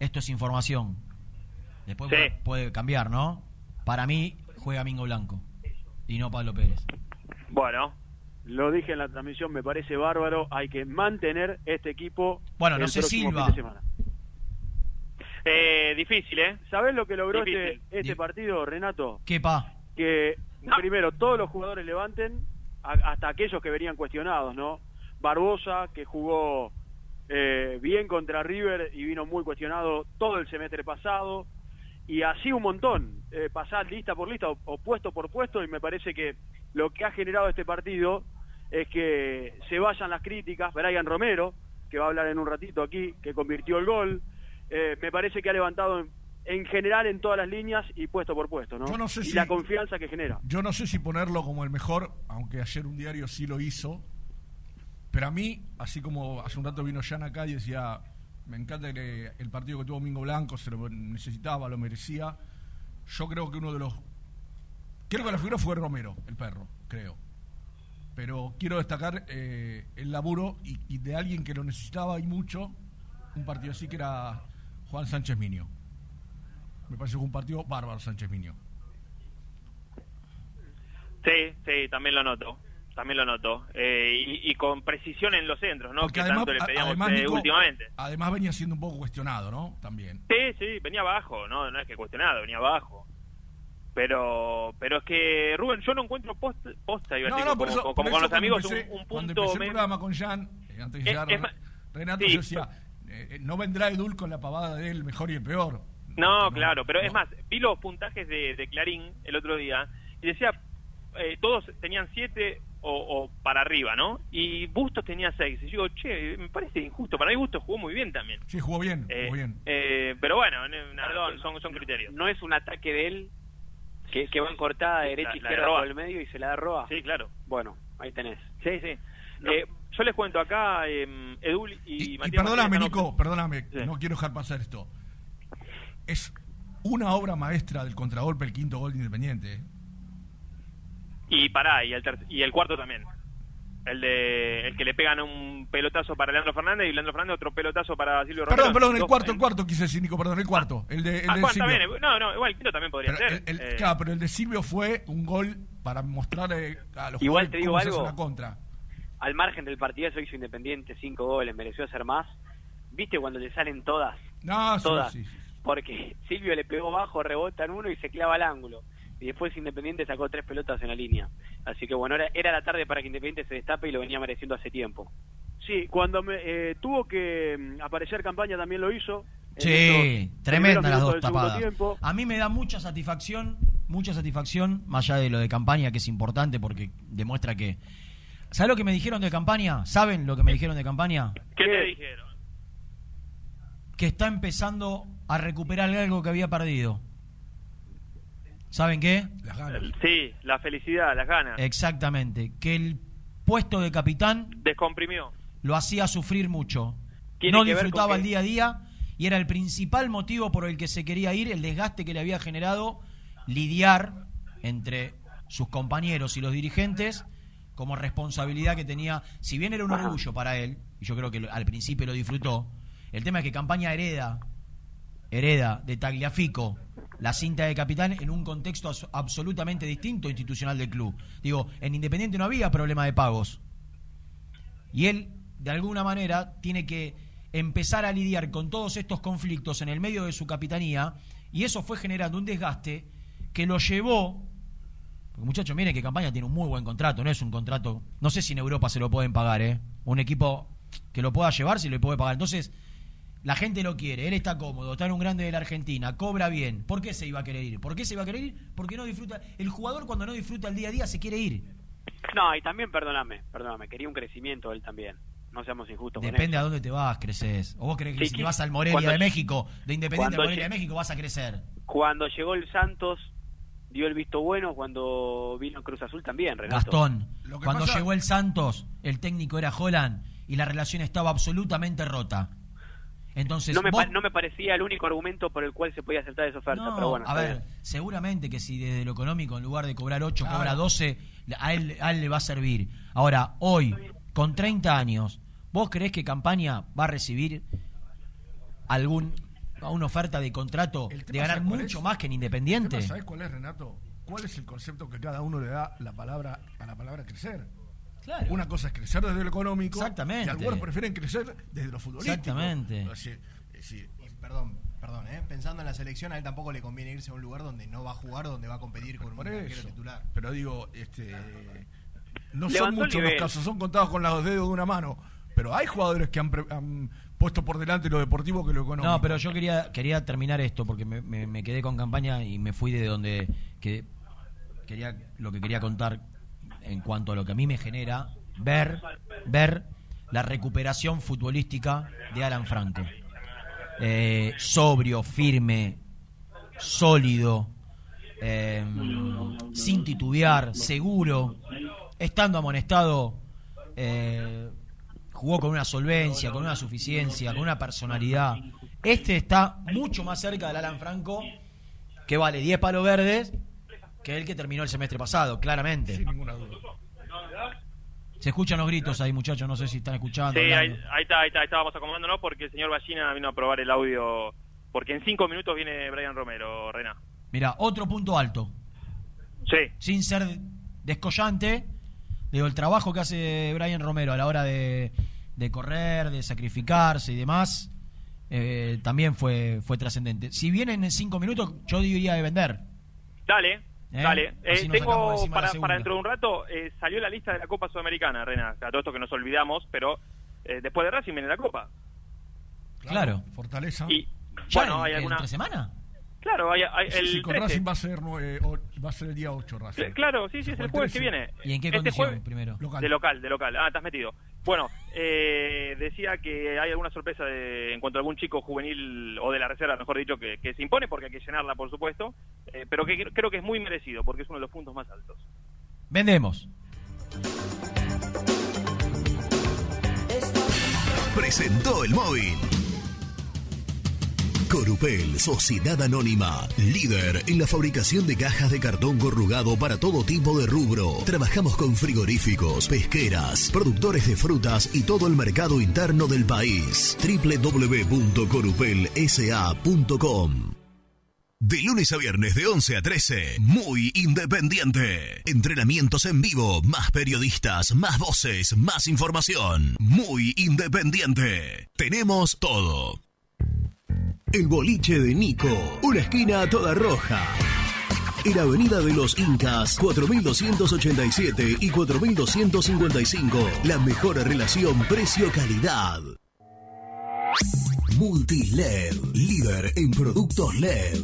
esto es información. Después Sí. puede, puede cambiar, ¿no? Para mí juega Mingo Blanco y no Pablo Pérez. Bueno, Lo dije en la transmisión, me parece bárbaro. Hay que mantener este equipo. Bueno, no el sé Silva. fin de semana. eh, difícil, ¿eh? ¿Sabés lo que logró este, Difícil. este partido, Renato? ¿Qué pa? Que No. primero todos los jugadores levanten, a- hasta aquellos que venían cuestionados, ¿no? Barbosa, que jugó eh, bien contra River y vino muy cuestionado todo el semestre pasado. Y así un montón, eh, pasar lista por lista o, o puesto por puesto y me parece que lo que ha generado este partido es que se vayan las críticas. Brian Romero, que va a hablar en un ratito aquí, que convirtió el gol, eh, me parece que ha levantado en, en general en todas las líneas y puesto por puesto, ¿no? Yo no sé y si- la confianza que genera. Yo no sé si ponerlo como el mejor, aunque ayer un diario sí lo hizo. Pero a mí, así como hace un rato vino Jan acá y decía, me encanta que el partido que tuvo Mingo Blanco, se lo necesitaba, lo merecía. Yo creo que uno de los... Creo que la figura fue Romero, el perro, creo. Pero quiero destacar eh, el laburo y, y de alguien que lo necesitaba y mucho, un partido así que era Juan Sánchez Miño. Me parece que un partido bárbaro Sánchez Miño. Sí, sí, también lo noto. También lo noto. Eh, y, y con precisión en los centros, ¿no? Porque que además, tanto le pedíamos además, eh, Nico, últimamente. además venía siendo un poco cuestionado, ¿no? También. Sí, sí, venía abajo, no, no es que cuestionado, venía abajo. Pero pero es que, Rubén, yo no encuentro post- posta, iba a No, no, por como, eso, como por con eso los amigos, empecé- un, un Cuando punto... empecé el me- programa con Jan, eh, antes de Es- llegar Renato, sí, yo decía, eh, no vendrá Edul con la pavada de él, mejor y el peor. No, claro, pero es más, vi los puntajes de, de Clarín el otro día y decía, eh, todos tenían siete o, o para arriba, ¿no? Y Bustos tenía seis. Y yo digo, che, me parece injusto. Para mí Bustos jugó muy bien también. Sí, jugó bien, Eh, jugó bien. eh, pero bueno, eh, perdón, son, son criterios. No es un ataque de él que, que va en cortada derecha La- la izquierda Roa. por el medio y se la da Roa. Sí, claro. Bueno, ahí tenés. Sí, sí. Eh, yo les cuento acá, eh, Edul y, Y Matías perdóname, Martínez están- Nico, perdóname, no quiero dejar pasar esto. Es una obra maestra del contragolpe, el quinto gol de Independiente. Y pará, y el, ter- y el cuarto también. El de el que le pegan un pelotazo para Leandro Fernández y Leandro Fernández otro pelotazo para Silvio Romero. Perdón, perdón, el cuarto, el cuarto quise decir, Nico, perdón, el cuarto. El de, el Ah, de Juan, Silvio. también, no, no, igual el quinto también podría Pero ser. el- el- Eh, Claro, pero el de Silvio fue un gol para mostrar eh, a los Igual jugadores te digo cómo se hace algo. una contra. Al margen del partidazo hizo Independiente cinco goles, mereció hacer más. ¿Viste cuando le salen todas? No, sí, todas. sí, sí. Porque Silvio le pegó bajo, rebota en uno y se clava al ángulo. Y después Independiente sacó tres pelotas en la línea. Así que bueno, era, era la tarde para que Independiente se destape y lo venía mereciendo hace tiempo. Sí, cuando me, eh, tuvo que mm, aparecer campaña también lo hizo. Sí, tremenda las dos tapadas. A mí me da mucha satisfacción, mucha satisfacción, más allá de lo de campaña, que es importante porque demuestra que... ¿Sabes lo que me dijeron de campaña? ¿Saben lo que me dijeron de campaña? ¿Qué te dijeron? Que está empezando a recuperar algo que había perdido. ¿Saben qué? Las ganas. Sí, la felicidad, las ganas. Exactamente. Que el puesto de capitán Descomprimió. lo hacía sufrir mucho. Tiene No disfrutaba el día a día y era el principal motivo por el que se quería ir, el desgaste que le había generado lidiar entre sus compañeros y los dirigentes como responsabilidad que tenía, si bien era un orgullo para él, y yo creo que al principio lo disfrutó, el tema es que Campaña hereda, hereda de Tagliafico la cinta de capitán en un contexto absolutamente distinto institucional del club. Digo, en Independiente no había problema de pagos. Y él, de alguna manera, tiene que empezar a lidiar con todos estos conflictos en el medio de su capitanía, y eso fue generando un desgaste que lo llevó. Porque muchachos, miren que Campaña tiene un muy buen contrato, no es un contrato. No sé si en Europa se lo pueden pagar, ¿eh? Un equipo que lo pueda llevar, si lo puede pagar. Entonces, la gente lo quiere, él está cómodo, está en un grande de la Argentina, cobra bien. ¿Por qué se iba a querer ir? ¿Por qué se iba a querer ir? Porque no disfruta. El jugador, cuando no disfruta el día a día, se quiere ir. No, y también, perdóname, perdóname, quería un crecimiento él también. No seamos injustos con Depende eso. a dónde te vas, creces. O vos crees que Sí, si vas al Morelia Cuando- de México, de Independiente al Morelia de México, vas a crecer. Cuando llegó el Santos, dio el visto bueno. Cuando vino Cruz Azul también, Renato. Gastón, cuando pasa- llegó el Santos, el técnico era Holland y la relación estaba absolutamente rota. Entonces, No me, vos- pa- no me parecía el único argumento por el cual se podía aceptar esa oferta, No, pero bueno. a ver, bien. seguramente que si desde lo económico, en lugar de cobrar 8, Claro. cobra 12, a él, a él le va a servir. Ahora, hoy, con 30 años, ¿vos creés que Campaña va a recibir algún una oferta de contrato de ganar ¿sabes cuál mucho es? más que en Independiente? ¿Sabes cuál es, Renato? ¿Cuál es el concepto que cada uno le da la palabra a la palabra crecer? Claro. Una cosa es crecer desde lo económico. Exactamente. Y algunos prefieren crecer desde lo futbolístico. Exactamente. Así, Y perdón, perdón, ¿eh? pensando en la selección, a él tampoco le conviene irse a un lugar donde no va a jugar, donde va a competir con un arquero titular. Pero digo, este, no son Levantó muchos los casos, son contados con los dedos de una mano. Pero hay jugadores que han, pre- han puesto por delante lo deportivo que lo económico. No, pero yo quería quería terminar esto porque me, me- me quedé con campaña y me fui de donde que quería lo que quería contar en cuanto a lo que a mí me genera ver ver la recuperación futbolística de Alan Franco. Eh, sobrio, firme, sólido, eh, sin titubear, seguro, estando amonestado, eh, jugó con una solvencia, con una suficiencia, con una personalidad. Este está mucho más cerca del Alan Franco, que vale 10 palos verdes, que el que terminó el semestre pasado, claramente. Sin ninguna duda. Se escuchan los gritos ahí, muchachos, no sé si están escuchando. Sí, ahí, está, ahí está, estábamos acomodándonos porque el señor Ballina vino a probar el audio. Porque en cinco minutos viene Brian Romero, Rena. Mira, otro punto alto. Sí. Sin ser descollante, Digo, el trabajo que hace Brian Romero a la hora de, de correr, de sacrificarse y demás, eh, también fue, fue trascendente. Si vienen en cinco minutos, yo diría de vender. Dale, ¿Eh? dale. Eh, tengo de para, para dentro de un rato, eh, salió la lista de la Copa Sudamericana, Renata. Todo esto que nos olvidamos, pero eh, después de Racing viene la Copa. Claro. Fortaleza. Y ¿Ya bueno, en- hay en alguna. ¿Entre semana? Claro, hay, hay- el Sí, con 13. Racing va a ser, o- va a ser el día 8 Racing. Eh, Claro, sí, sí, es el jueves que viene. ¿Y en qué Este condición jueves- primero? De local, de local. Ah, estás metido. Bueno, eh, decía que hay alguna sorpresa de, en cuanto a algún chico juvenil o de la reserva, mejor dicho, que, que se impone porque hay que llenarla, por supuesto, eh, pero que creo que es muy merecido porque es uno de los puntos más altos. Vendemos. Presentó el móvil. Corupel, Sociedad Anónima, líder en la fabricación de cajas de cartón corrugado para todo tipo de rubro. Trabajamos con frigoríficos, pesqueras, productores de frutas y todo el mercado interno del país. www.corupelsa.com de lunes a viernes de 11 a 13, muy independiente. Entrenamientos en vivo, más periodistas, más voces, más información. Muy independiente. Tenemos todo. El boliche de Nico, una esquina toda roja. En Avenida de los Incas, 4287 y 4255. La mejor relación precio-calidad. Multiled, líder en productos LED.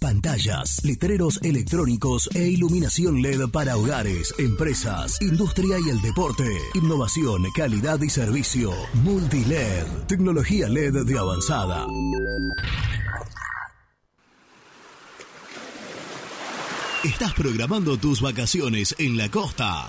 Pantallas, letreros electrónicos e iluminación LED para hogares, empresas, industria y el deporte. Innovación, calidad y servicio. Multiled, tecnología LED de avanzada. ¿Estás programando tus vacaciones en la costa?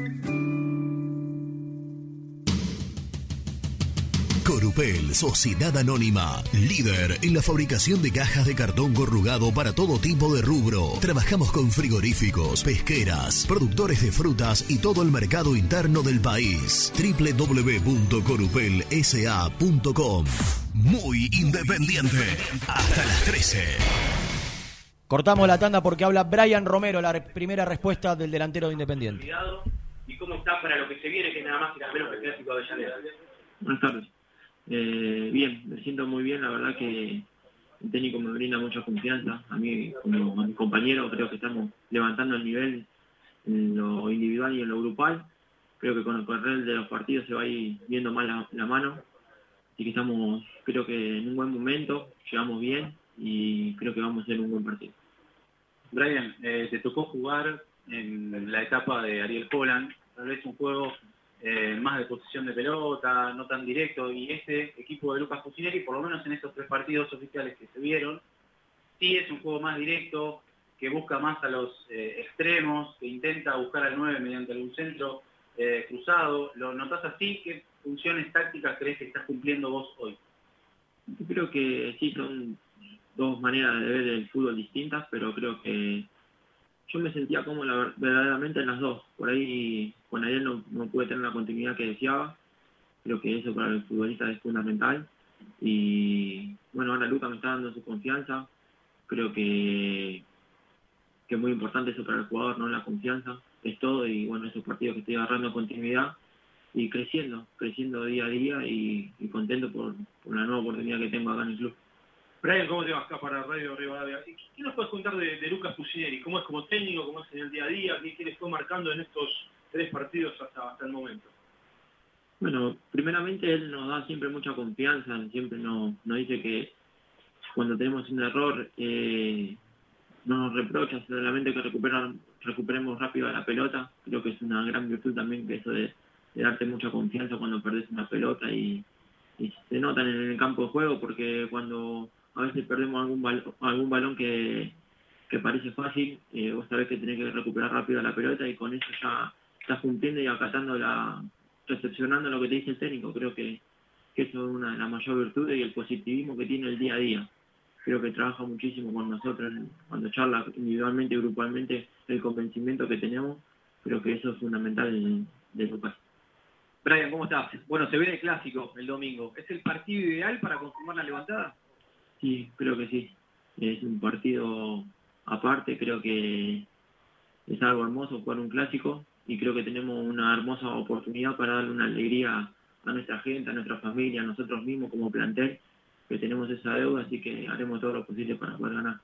Corupel, Sociedad Anónima, líder en la fabricación de cajas de cartón corrugado para todo tipo de rubro. Trabajamos con frigoríficos, pesqueras, productores de frutas y todo el mercado interno del país. www.corupelsa.com Muy independiente. Hasta las 13. Cortamos la tanda porque habla Brian Romero, la re- primera respuesta del delantero de Independiente. y cómo está para lo que se viene, que es nada más y nada menos que el clásico de Avellaneda. Buenas tardes. Eh, bien, me siento muy bien, la verdad que el técnico me brinda mucha confianza. A mí, como a mi compañero, creo que estamos levantando el nivel en lo individual y en lo grupal. Creo que con el correr de los partidos se va a ir viendo más la, mano. Así que estamos, creo que en un buen momento, llegamos bien y creo que vamos a hacer un buen partido. Brian, eh, te tocó jugar en la etapa de Ariel Holland, tal vez un juego eh, más de posición de pelota, no tan directo, y este equipo de Lucas Fusineri, por lo menos en estos tres partidos oficiales que se vieron, sí es un juego más directo, que busca más a los eh, extremos, que intenta buscar al 9 mediante algún centro eh, cruzado. ¿Lo notas así? ¿Qué funciones tácticas crees que estás cumpliendo vos hoy? Yo creo que sí, son dos maneras de ver el fútbol distintas, pero creo que yo me sentía como verdaderamente en las dos. Por ahí con Ariel no, no pude tener la continuidad que deseaba. Creo que eso para el futbolista es fundamental. Y bueno, ahora Luca me está dando su confianza. Creo que, que es muy importante eso para el jugador, ¿no? La confianza es todo. Y bueno, esos partidos que estoy agarrando continuidad y creciendo, creciendo día a día y, contento por, por la nueva oportunidad que tengo acá en el club. Brian, ¿cómo te vas acá para Radio Rivadavia? ¿Qué nos puedes contar de, de Lucas Pucineri? ¿Cómo es como técnico? ¿Cómo es en el día a día? ¿Qué, qué le fue marcando en estos tres partidos hasta, hasta el momento? Bueno, primeramente él nos da siempre mucha confianza, siempre nos, nos dice que cuando tenemos un error eh, no nos reprocha, solamente que recuperar, recuperemos rápido la pelota. Creo que es una gran virtud también que eso de, de darte mucha confianza cuando perdés una pelota y, y se notan en el campo de juego porque cuando a veces perdemos algún balón, algún balón que, que parece fácil, eh, vos sabés que tenés que recuperar rápido la pelota y con eso ya estás cumpliendo y acatando la, recepcionando lo que te dice el técnico. Creo que, que eso es una de las mayores virtudes y el positivismo que tiene el día a día. Creo que trabaja muchísimo con nosotros cuando charla individualmente y grupalmente el convencimiento que tenemos. Creo que eso es fundamental de Lucas. Brian, ¿cómo estás? Bueno, se ve el clásico el domingo. ¿Es el partido ideal para confirmar la levantada? Sí, creo que sí. Es un partido aparte, creo que es algo hermoso jugar un clásico y creo que tenemos una hermosa oportunidad para darle una alegría a nuestra gente, a nuestra familia, a nosotros mismos como plantel, que tenemos esa deuda, así que haremos todo lo posible para poder ganar.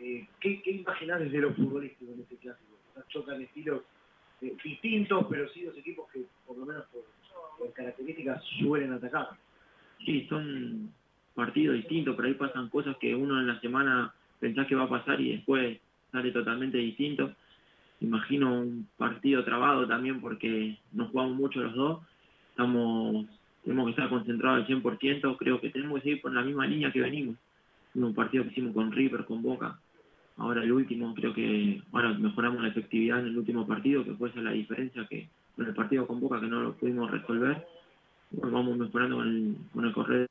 Eh, ¿qué, ¿Qué imaginás desde los futbolísticos en este clásico? Chocan estilos eh, distintos, pero sí dos equipos que por lo menos por, por características suelen atacar. Sí, son partidos distintos, pero ahí pasan cosas que uno en la semana pensás que va a pasar y después sale totalmente distinto. Imagino un partido trabado también porque nos jugamos mucho los dos. Estamos, tenemos que estar concentrados al 100%. Creo que tenemos que seguir por la misma línea que venimos. Un partido que hicimos con River, con Boca. Ahora el último, creo que ahora mejoramos la efectividad en el último partido, que fue esa la diferencia que con el partido con Boca que no lo pudimos resolver. Bueno, vamos mejorando con el, con el correr.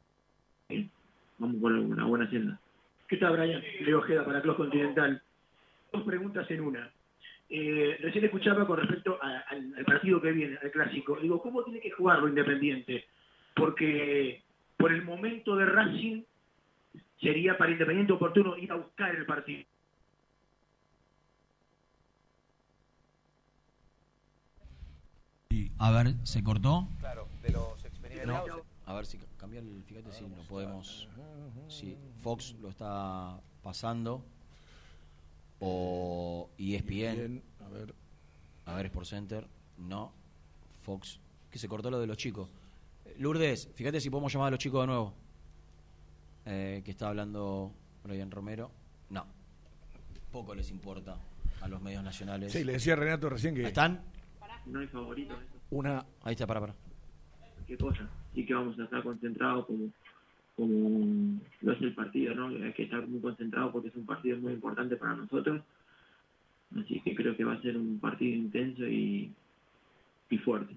Vamos por una buena hacienda. ¿Qué tal, Brian? Leo Ojeda para Club Continental. Dos preguntas en una. Eh, recién escuchaba con respecto a, al, al, partido que viene, al clásico. Digo, ¿cómo tiene que jugarlo Independiente? Porque por el momento de Racing sería para Independiente oportuno ir a buscar el partido. A ver, ¿se cortó? Claro, de los experimentados. No, a ver si cambia el, fíjate si no podemos. Si Fox lo está pasando o ESPN. A ver. A ver, Sport Center. No. Fox. Que se cortó lo de los chicos. Lourdes, fíjate si podemos llamar a los chicos de nuevo. Eh, que está hablando Brian Romero. No. Poco les importa a los medios nacionales. Sí, le decía Renato recién que. ¿Están? No hay favorito eso. Una. Ahí está, para, para. ¿Qué cosa? Sí que vamos a estar concentrados como, como lo es el partido, ¿no? Hay que estar muy concentrados porque es un partido muy importante para nosotros. Así que creo que va a ser un partido intenso y, y fuerte.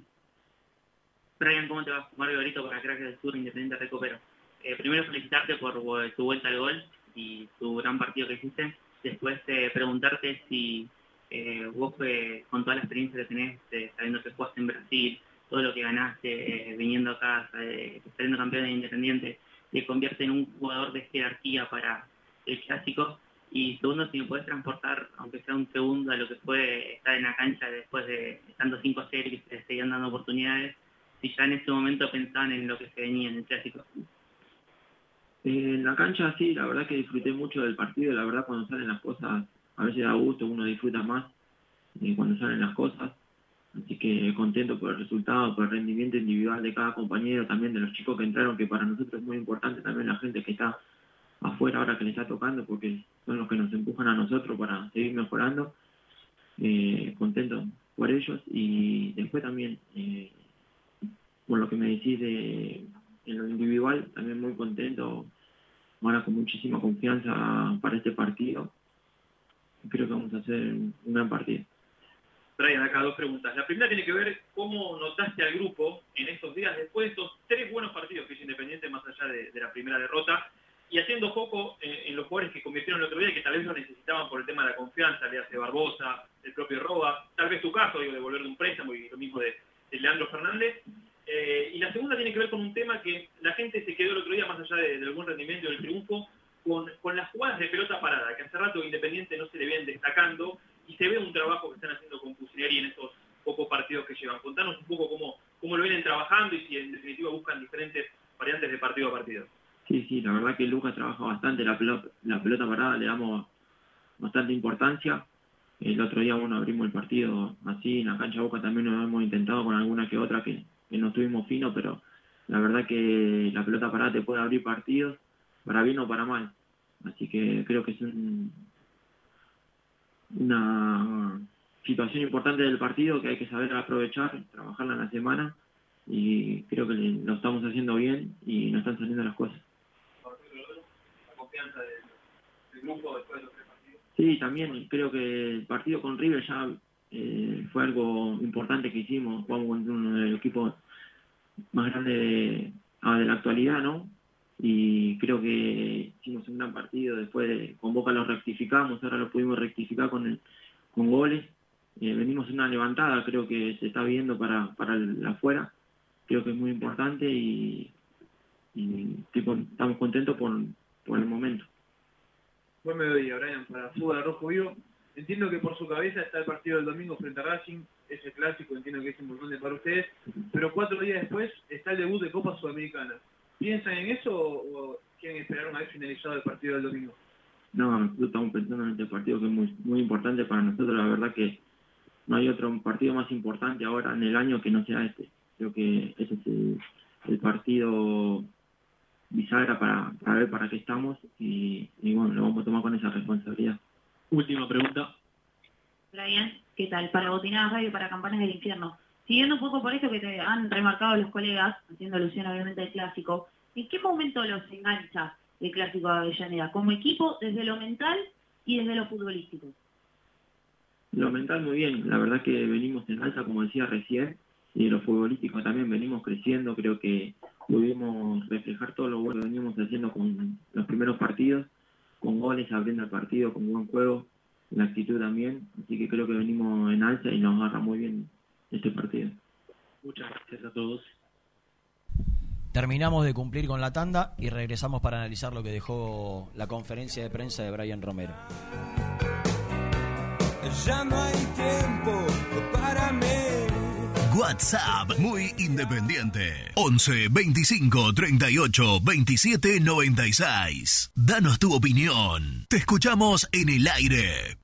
Brian, ¿cómo te va? Mario Garito para Crack del Sur, Independiente Recupero. Eh, primero felicitarte por tu vuelta al gol y tu gran partido que hiciste. Después eh, preguntarte si eh, vos eh, con toda la experiencia que tenés, eh, sabiendo que jugaste en Brasil, todo lo que ganaste, eh, viniendo acá, saliendo campeón de Independiente, te convierte en un jugador de jerarquía para el clásico. Y segundo, si me puedes transportar, aunque sea un segundo, a lo que fue estar en la cancha después de estando 5-0 y que seguían dando oportunidades, si ya en ese momento pensaban en lo que se venía en el clásico. Eh, en la cancha sí, la verdad que disfruté mucho del partido, la verdad cuando salen las cosas, a veces da gusto, uno disfruta más eh, cuando salen las cosas, así que contento por el resultado, por el rendimiento individual de cada compañero, también de los chicos que entraron, que para nosotros es muy importante, también la gente que está afuera ahora que le está tocando, porque son los que nos empujan a nosotros para seguir mejorando, eh, contento por ellos y después también, eh, por lo que me decís de en lo individual, también muy contento, ahora con muchísima confianza para este partido. Creo que vamos a hacer un gran partido. Brian, acá dos preguntas. La primera tiene que ver cómo notaste al grupo en estos días, después de estos tres buenos partidos que hizo Independiente, más allá de, de la primera derrota. y haciendo foco en, los jugadores que convirtieron el otro día que tal vez lo necesitaban por el tema de la confianza, le hace Barbosa, el propio Roba, tal vez tu caso, digo, de volver de un préstamo y lo mismo de, de Leandro Fernández. Eh, y la segunda tiene que ver con un tema que la gente se quedó el otro día, más allá de, del buen rendimiento del triunfo, con, con las jugadas de pelota parada, que hace rato Independiente no se le vienen destacando y se ve un trabajo que están haciendo con Fusileri en estos pocos partidos que llevan. Contanos un poco cómo, cómo lo vienen trabajando y si en definitiva buscan diferentes variantes de partido a partido. Sí, sí, la verdad que Lucas trabaja bastante la pelota, parada, le damos bastante importancia. El otro día, bueno, abrimos el partido así, en la cancha Boca también lo hemos intentado con alguna que otra que, que no estuvimos finos, pero la verdad que la pelota parada te puede abrir partidos, para bien o para mal. Así que creo que es un- una situación importante del partido que hay que saber aprovechar, trabajarla en la semana y creo que lo estamos haciendo bien y nos están saliendo las cosas. Sí, también creo que el partido con River ya eh, fue algo importante que hicimos. Jugamos contra uno de los equipos más grandes de, ah, de la actualidad, ¿no? Y creo que hicimos un gran partido. Después de, con Boca lo rectificamos, ahora lo pudimos rectificar con, el- con goles. Eh, venimos en una levantada, creo que se está viendo para, para el afuera. Creo que es muy importante y, estamos contentos por, por el momento. Buen mediodía, Brian, para al Rojo Vivo. Entiendo que por su cabeza está el partido del domingo frente a Racing, ese clásico, entiendo que es importante para ustedes, pero cuatro días después está el debut de Copa Sudamericana. ¿Piensan en eso o quieren esperar una vez finalizado el partido del domingo? No, nosotros estamos pensando en este partido que es muy, muy importante para nosotros. La verdad que no hay otro partido más importante ahora en el año que no sea este. Creo que ese es el, el partido bisagra para, para ver para qué estamos y, y bueno, lo vamos a tomar con esa responsabilidad. Última pregunta. Brian, ¿qué tal? Para Botinadas Radio y para Campanas del Infierno. Siguiendo un poco por esto que te han remarcado los colegas, haciendo alusión obviamente al clásico, ¿en qué momento los engancha el clásico de Avellaneda? Como equipo, desde lo mental y desde lo futbolístico. Lo mental muy bien, la verdad que venimos en alza, como decía recién, y de lo futbolístico también venimos creciendo, creo que pudimos reflejar todo lo bueno que venimos haciendo con los primeros partidos, con goles, abriendo el partido, con buen juego, la actitud también, así que creo que venimos en alza y nos agarra muy bien este partido. Muchas gracias a todos. Terminamos de cumplir con la tanda y regresamos para analizar lo que dejó la conferencia de prensa de Brian Romero. Ya no hay tiempo para mí. WhatsApp muy independiente. 11 25 38 27 96. Danos tu opinión. Te escuchamos en el aire.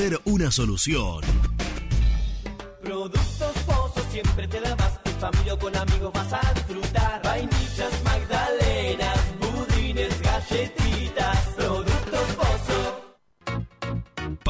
una solución. Productos Pozos siempre te da más. En familia o con amigos vas a disfrutar. Vainillas,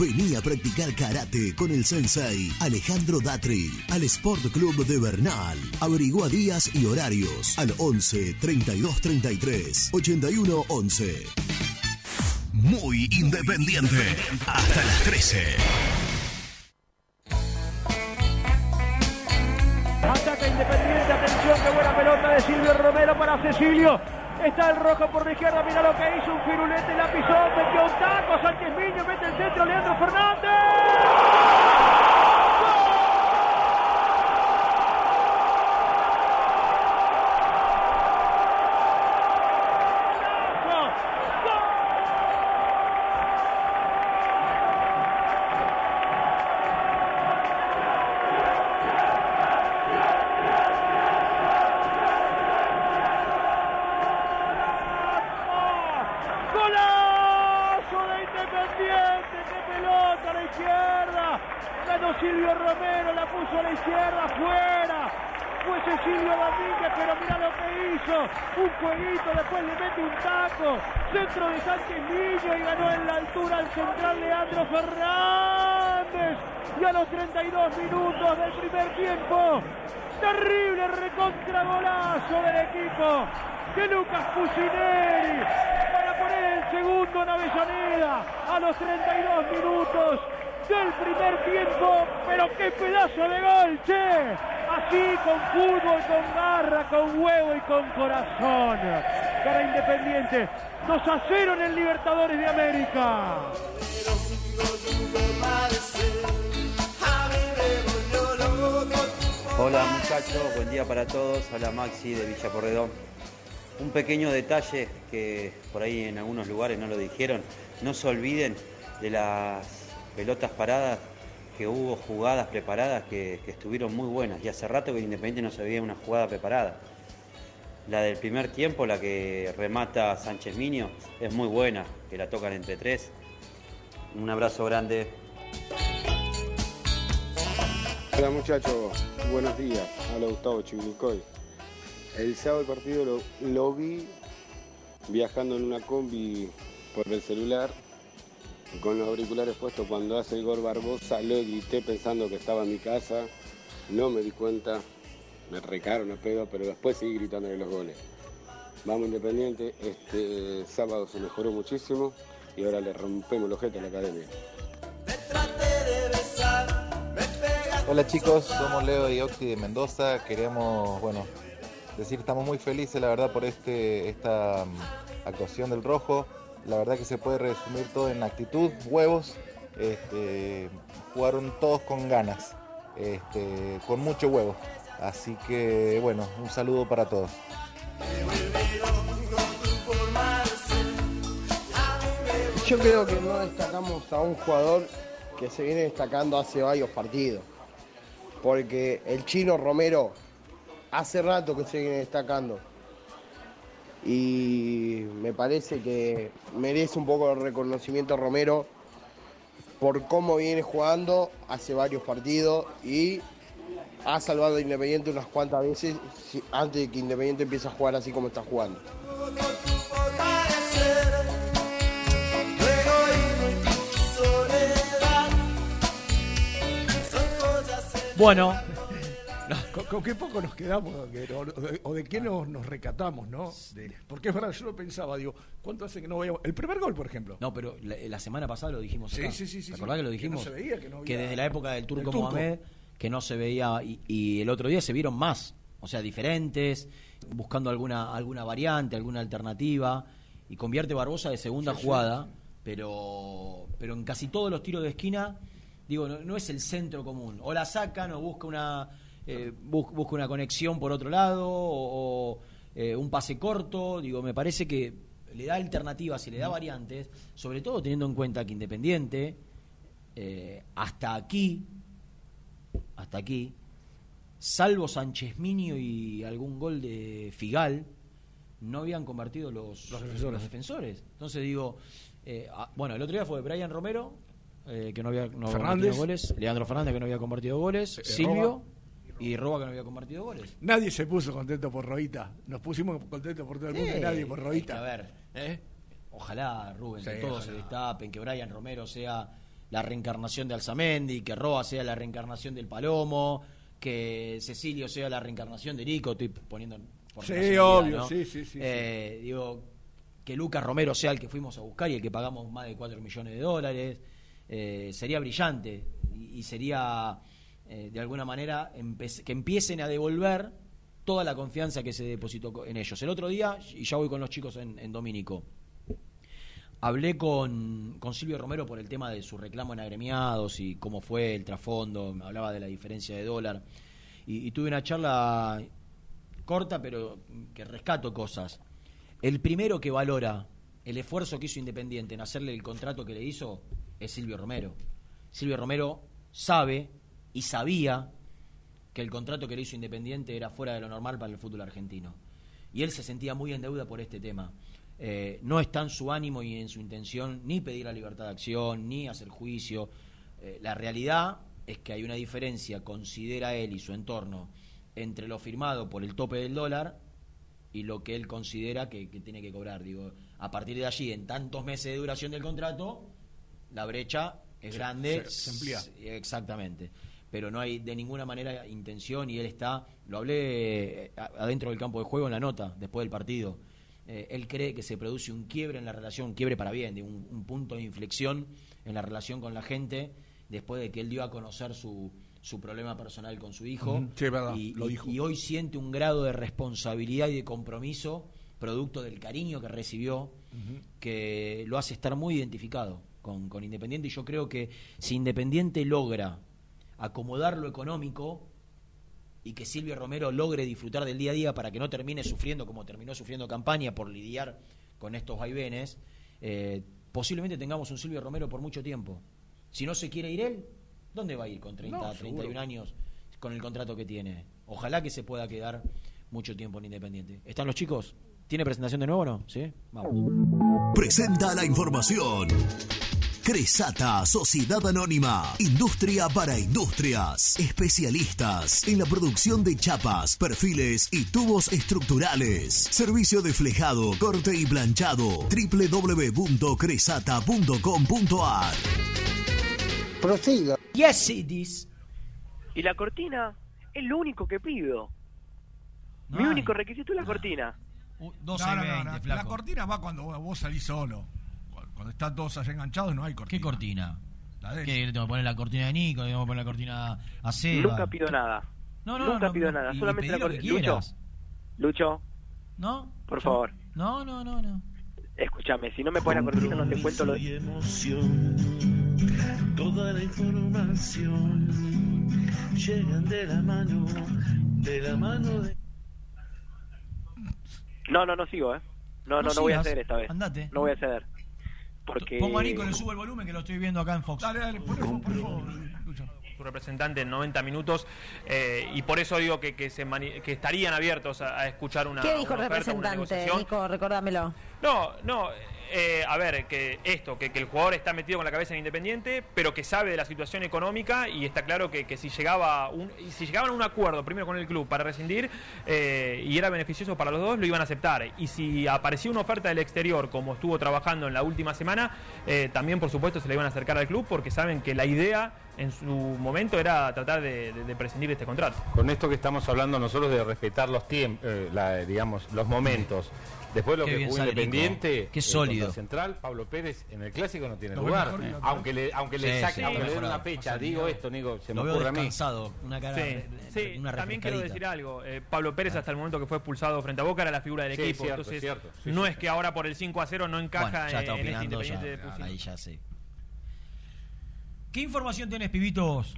Vení a practicar karate con el sensei Alejandro Datri al Sport Club de Bernal. Averigua días y horarios al 11 32 33 81 11. Muy independiente. Hasta las 13. Ataca Independiente, atención, qué buena pelota de Silvio Romero para Cecilio. Está el rojo por la izquierda, mira lo que hizo, un firulete, la pisó, metió un taco, Sánchez Miño, mete el centro, Leandro Fernández. Al central Leandro Fernández. Y a los 32 minutos del primer tiempo, terrible recontragolazo del equipo de Lucas Pusineri para poner el segundo en Avellaneda a los 32 minutos del primer tiempo. Pero qué pedazo de gol, che. Así con fútbol, con garra, con huevo y con corazón. Para Independiente, 2 a 0 en el Libertadores de América. Hola muchachos, buen día para todos. Hola Maxi de Villa Porredón. Un pequeño detalle que por ahí en algunos lugares no lo dijeron. No se olviden de las pelotas paradas, que hubo jugadas preparadas que, estuvieron muy buenas. Y hace rato que en Independiente no se veía una jugada preparada. La del primer tiempo, la que remata Sánchez Miño, es muy buena, que la tocan entre tres. Un abrazo grande. Hola muchachos, buenos días. Habla Gustavo Chivilcoy. El sábado el partido lo, lo vi viajando en una combi por el celular con los auriculares puestos cuando hace el gol Barbosa. Lo grité pensando que estaba en mi casa. No me di cuenta. Me recaron a pedo, pero después seguí gritándole los goles. Vamos Independiente. Este sábado se mejoró muchísimo y ahora le rompemos el ojete a la academia. Hola chicos, somos Leo y Oxy de Mendoza. Queremos, bueno, decir que estamos muy felices, la verdad, por este esta mm, actuación del Rojo. La verdad que se puede resumir todo en actitud, huevos. Este, jugaron todos con ganas, este, con mucho huevo. Así que, bueno, un saludo para todos. yo creo que no destacamos a un jugador que se viene destacando hace varios partidos. Porque el chino Romero hace rato que se viene destacando. Y me parece que merece un poco de reconocimiento Romero por cómo viene jugando hace varios partidos y ha salvado a Independiente unas cuantas veces si- antes de que Independiente empiece a jugar así como está jugando. Bueno, ¿Con, con qué poco nos quedamos? que- O, de- o de qué nos, nos recatamos, ¿no? De- porque es verdad, yo lo pensaba, digo, ¿cuánto hace que no veíamos? El primer gol, por ejemplo. No, pero la, la semana pasada lo dijimos Sí, acá. sí, sí, sí, ¿Te sí. acordás que lo Que no dijimos? se veía, que no había- desde la época del Turco, del Turco. Mohamed, que no se veía, y, y el otro día se vieron más, o sea, diferentes, buscando alguna, alguna variante, alguna alternativa, y convierte Barbosa de segunda Sí, sí, jugada, pero pero en casi todos los tiros de esquina, digo, no, no es el centro común. O la sacan o busca una, eh, bus- busca una conexión por otro lado, o, o, eh, un pase corto, digo, me parece que le da alternativas y le da variantes, sobre todo teniendo en cuenta que Independiente, eh, hasta aquí, hasta aquí, salvo Sánchez Minio y algún gol de Figal, no habían convertido los, Los defensores. los defensores. Entonces digo, eh, ah, bueno, el otro día fue Brian Romero, eh, que no había no convertido goles, Leandro Fernández, que no había convertido goles, Eh, Silvio y Roba, que no había convertido goles. Nadie se puso contento por Roita. Nos pusimos contentos por todo el mundo y nadie por Roita. A ver, ¿eh? ojalá, Rubén, que todos ojalá. se destapen, que Brian Romero sea la reencarnación de Alzamendi, que Roa sea la reencarnación del Palomo, que Cecilio sea la reencarnación de Rico, estoy poniendo por Sí, obvio, ¿no? sí, sí, sí, Eh, Digo, que Lucas Romero sea el que fuimos a buscar y el que pagamos más de 4 millones de dólares, eh, sería brillante y, y sería, eh, de alguna manera, que empiecen a devolver toda la confianza que se depositó en ellos. El otro día, y ya voy con los chicos en, en Domínico, hablé con, Silvio Romero por el tema de su reclamo en agremiados y cómo fue el trasfondo, me hablaba de la diferencia de dólar, y, y tuve una charla corta, pero que rescato cosas. El primero que valora el esfuerzo que hizo Independiente en hacerle el contrato que le hizo es Silvio Romero. Silvio Romero sabe y sabía que el contrato que le hizo Independiente era fuera de lo normal para el fútbol argentino. Y él se sentía muy en deuda por este tema. Eh, no está en su ánimo y en su intención ni pedir la libertad de acción, ni hacer juicio. Eh, la realidad es que hay una diferencia, considera él y su entorno, entre lo firmado por el tope del dólar y lo que él considera que, que tiene que cobrar. Digo, a partir de allí, en tantos meses de duración del contrato, la brecha es Se- grande. se- se amplía. Exactamente. Pero no hay de ninguna manera intención y él está, lo hablé eh, adentro del campo de juego en la nota, después del partido. Eh, él cree que se produce un quiebre en la relación, un quiebre para bien, de un, un punto de inflexión en la relación con la gente después de que él dio a conocer su, su problema personal con su hijo. Sí, verdad, y, lo y- dijo. y hoy siente un grado de responsabilidad y de compromiso producto del cariño que recibió que lo hace estar muy identificado con, con Independiente y yo creo que si Independiente logra acomodar lo económico y que Silvio Romero logre disfrutar del día a día para que no termine sufriendo como terminó sufriendo campaña por lidiar con estos vaivenes, eh, posiblemente tengamos un Silvio Romero por mucho tiempo. Si no se quiere ir él, ¿dónde va a ir con 30, No, seguro. 31 años con el contrato que tiene? Ojalá que se pueda quedar mucho tiempo en Independiente. ¿Están los chicos? ¿Tiene presentación de nuevo o no? ¿Sí? Vamos. Presenta la información. Cresata, Sociedad Anónima, Industria para Industrias, especialistas en la producción de chapas, perfiles y tubos estructurales. Servicio de flejado, corte y planchado. www.cresata.com.ar Prosiga. Yes, it is. Y la cortina es lo único que pido. Mi hay. único requisito es la cortina. 12 No, no, y no, 20, no, La cortina va cuando vos salís solo. Cuando- están todos allá enganchados no hay cortina. ¿Qué cortina? La de él. ¿Qué? ¿Le tengo que poner la cortina de Nico? ¿Le tengo que poner la cortina a Seba? Nunca pido nada. No, no, Nunca no, pido no, nada. Solamente la cortina. Lucho. Lucho, ¿No? por Yo- favor, No, no, no, no. escúchame. Si no me pones la cortina, no te cuento lo y emoción, toda la información llegan de la mano, de la mano de... No, no, no sigo, ¿eh? No, no, No no, voy a ceder esta vez. Andate. No voy a ceder. Porque... Pongo a Nico, le subo el volumen que lo estoy viendo acá en Fox. Dale, dale, por favor, por favor. Su representante en 90 minutos eh, y por eso digo que, que, se mani- que estarían abiertos a, a escuchar una ¿Qué dijo el oferta, representante. Nico? Recordámelo. No, no, eh, a ver, que esto, que, que el jugador está metido con la cabeza en Independiente, pero que sabe de la situación económica y está claro que, que si llegaba un, si llegaban a un acuerdo primero con el club para rescindir eh, y era beneficioso para los dos, lo iban a aceptar. Y si aparecía una oferta del exterior, como estuvo trabajando en la última semana, eh, también por supuesto se le iban a acercar al club porque saben que la idea en su momento era tratar de, de- de prescindir de este contrato. Con esto que estamos hablando nosotros de respetar los tiempos, digamos, los momentos. Después lo Qué que jugó Independiente. Qué eh, sólido. Central, Pablo Pérez en el clásico no tiene lugar. mejor aunque le, aunque le Sí, saque, sí, aunque le den una fecha, O sea, digo esto, Nico, se lo me veo ocurre a mí. una cara, Sí, sí, una también quiero decir algo. Eh, Pablo Pérez hasta el momento que fue expulsado frente a Boca era la figura del Sí, equipo. cierto, Entonces, cierto. Sí, no sí, es que ahora por el 5 a 0 no encaja Bueno, ya está en este opinando, ya, Independiente de ahí ya sé. ¿Qué información tenés, pibitos?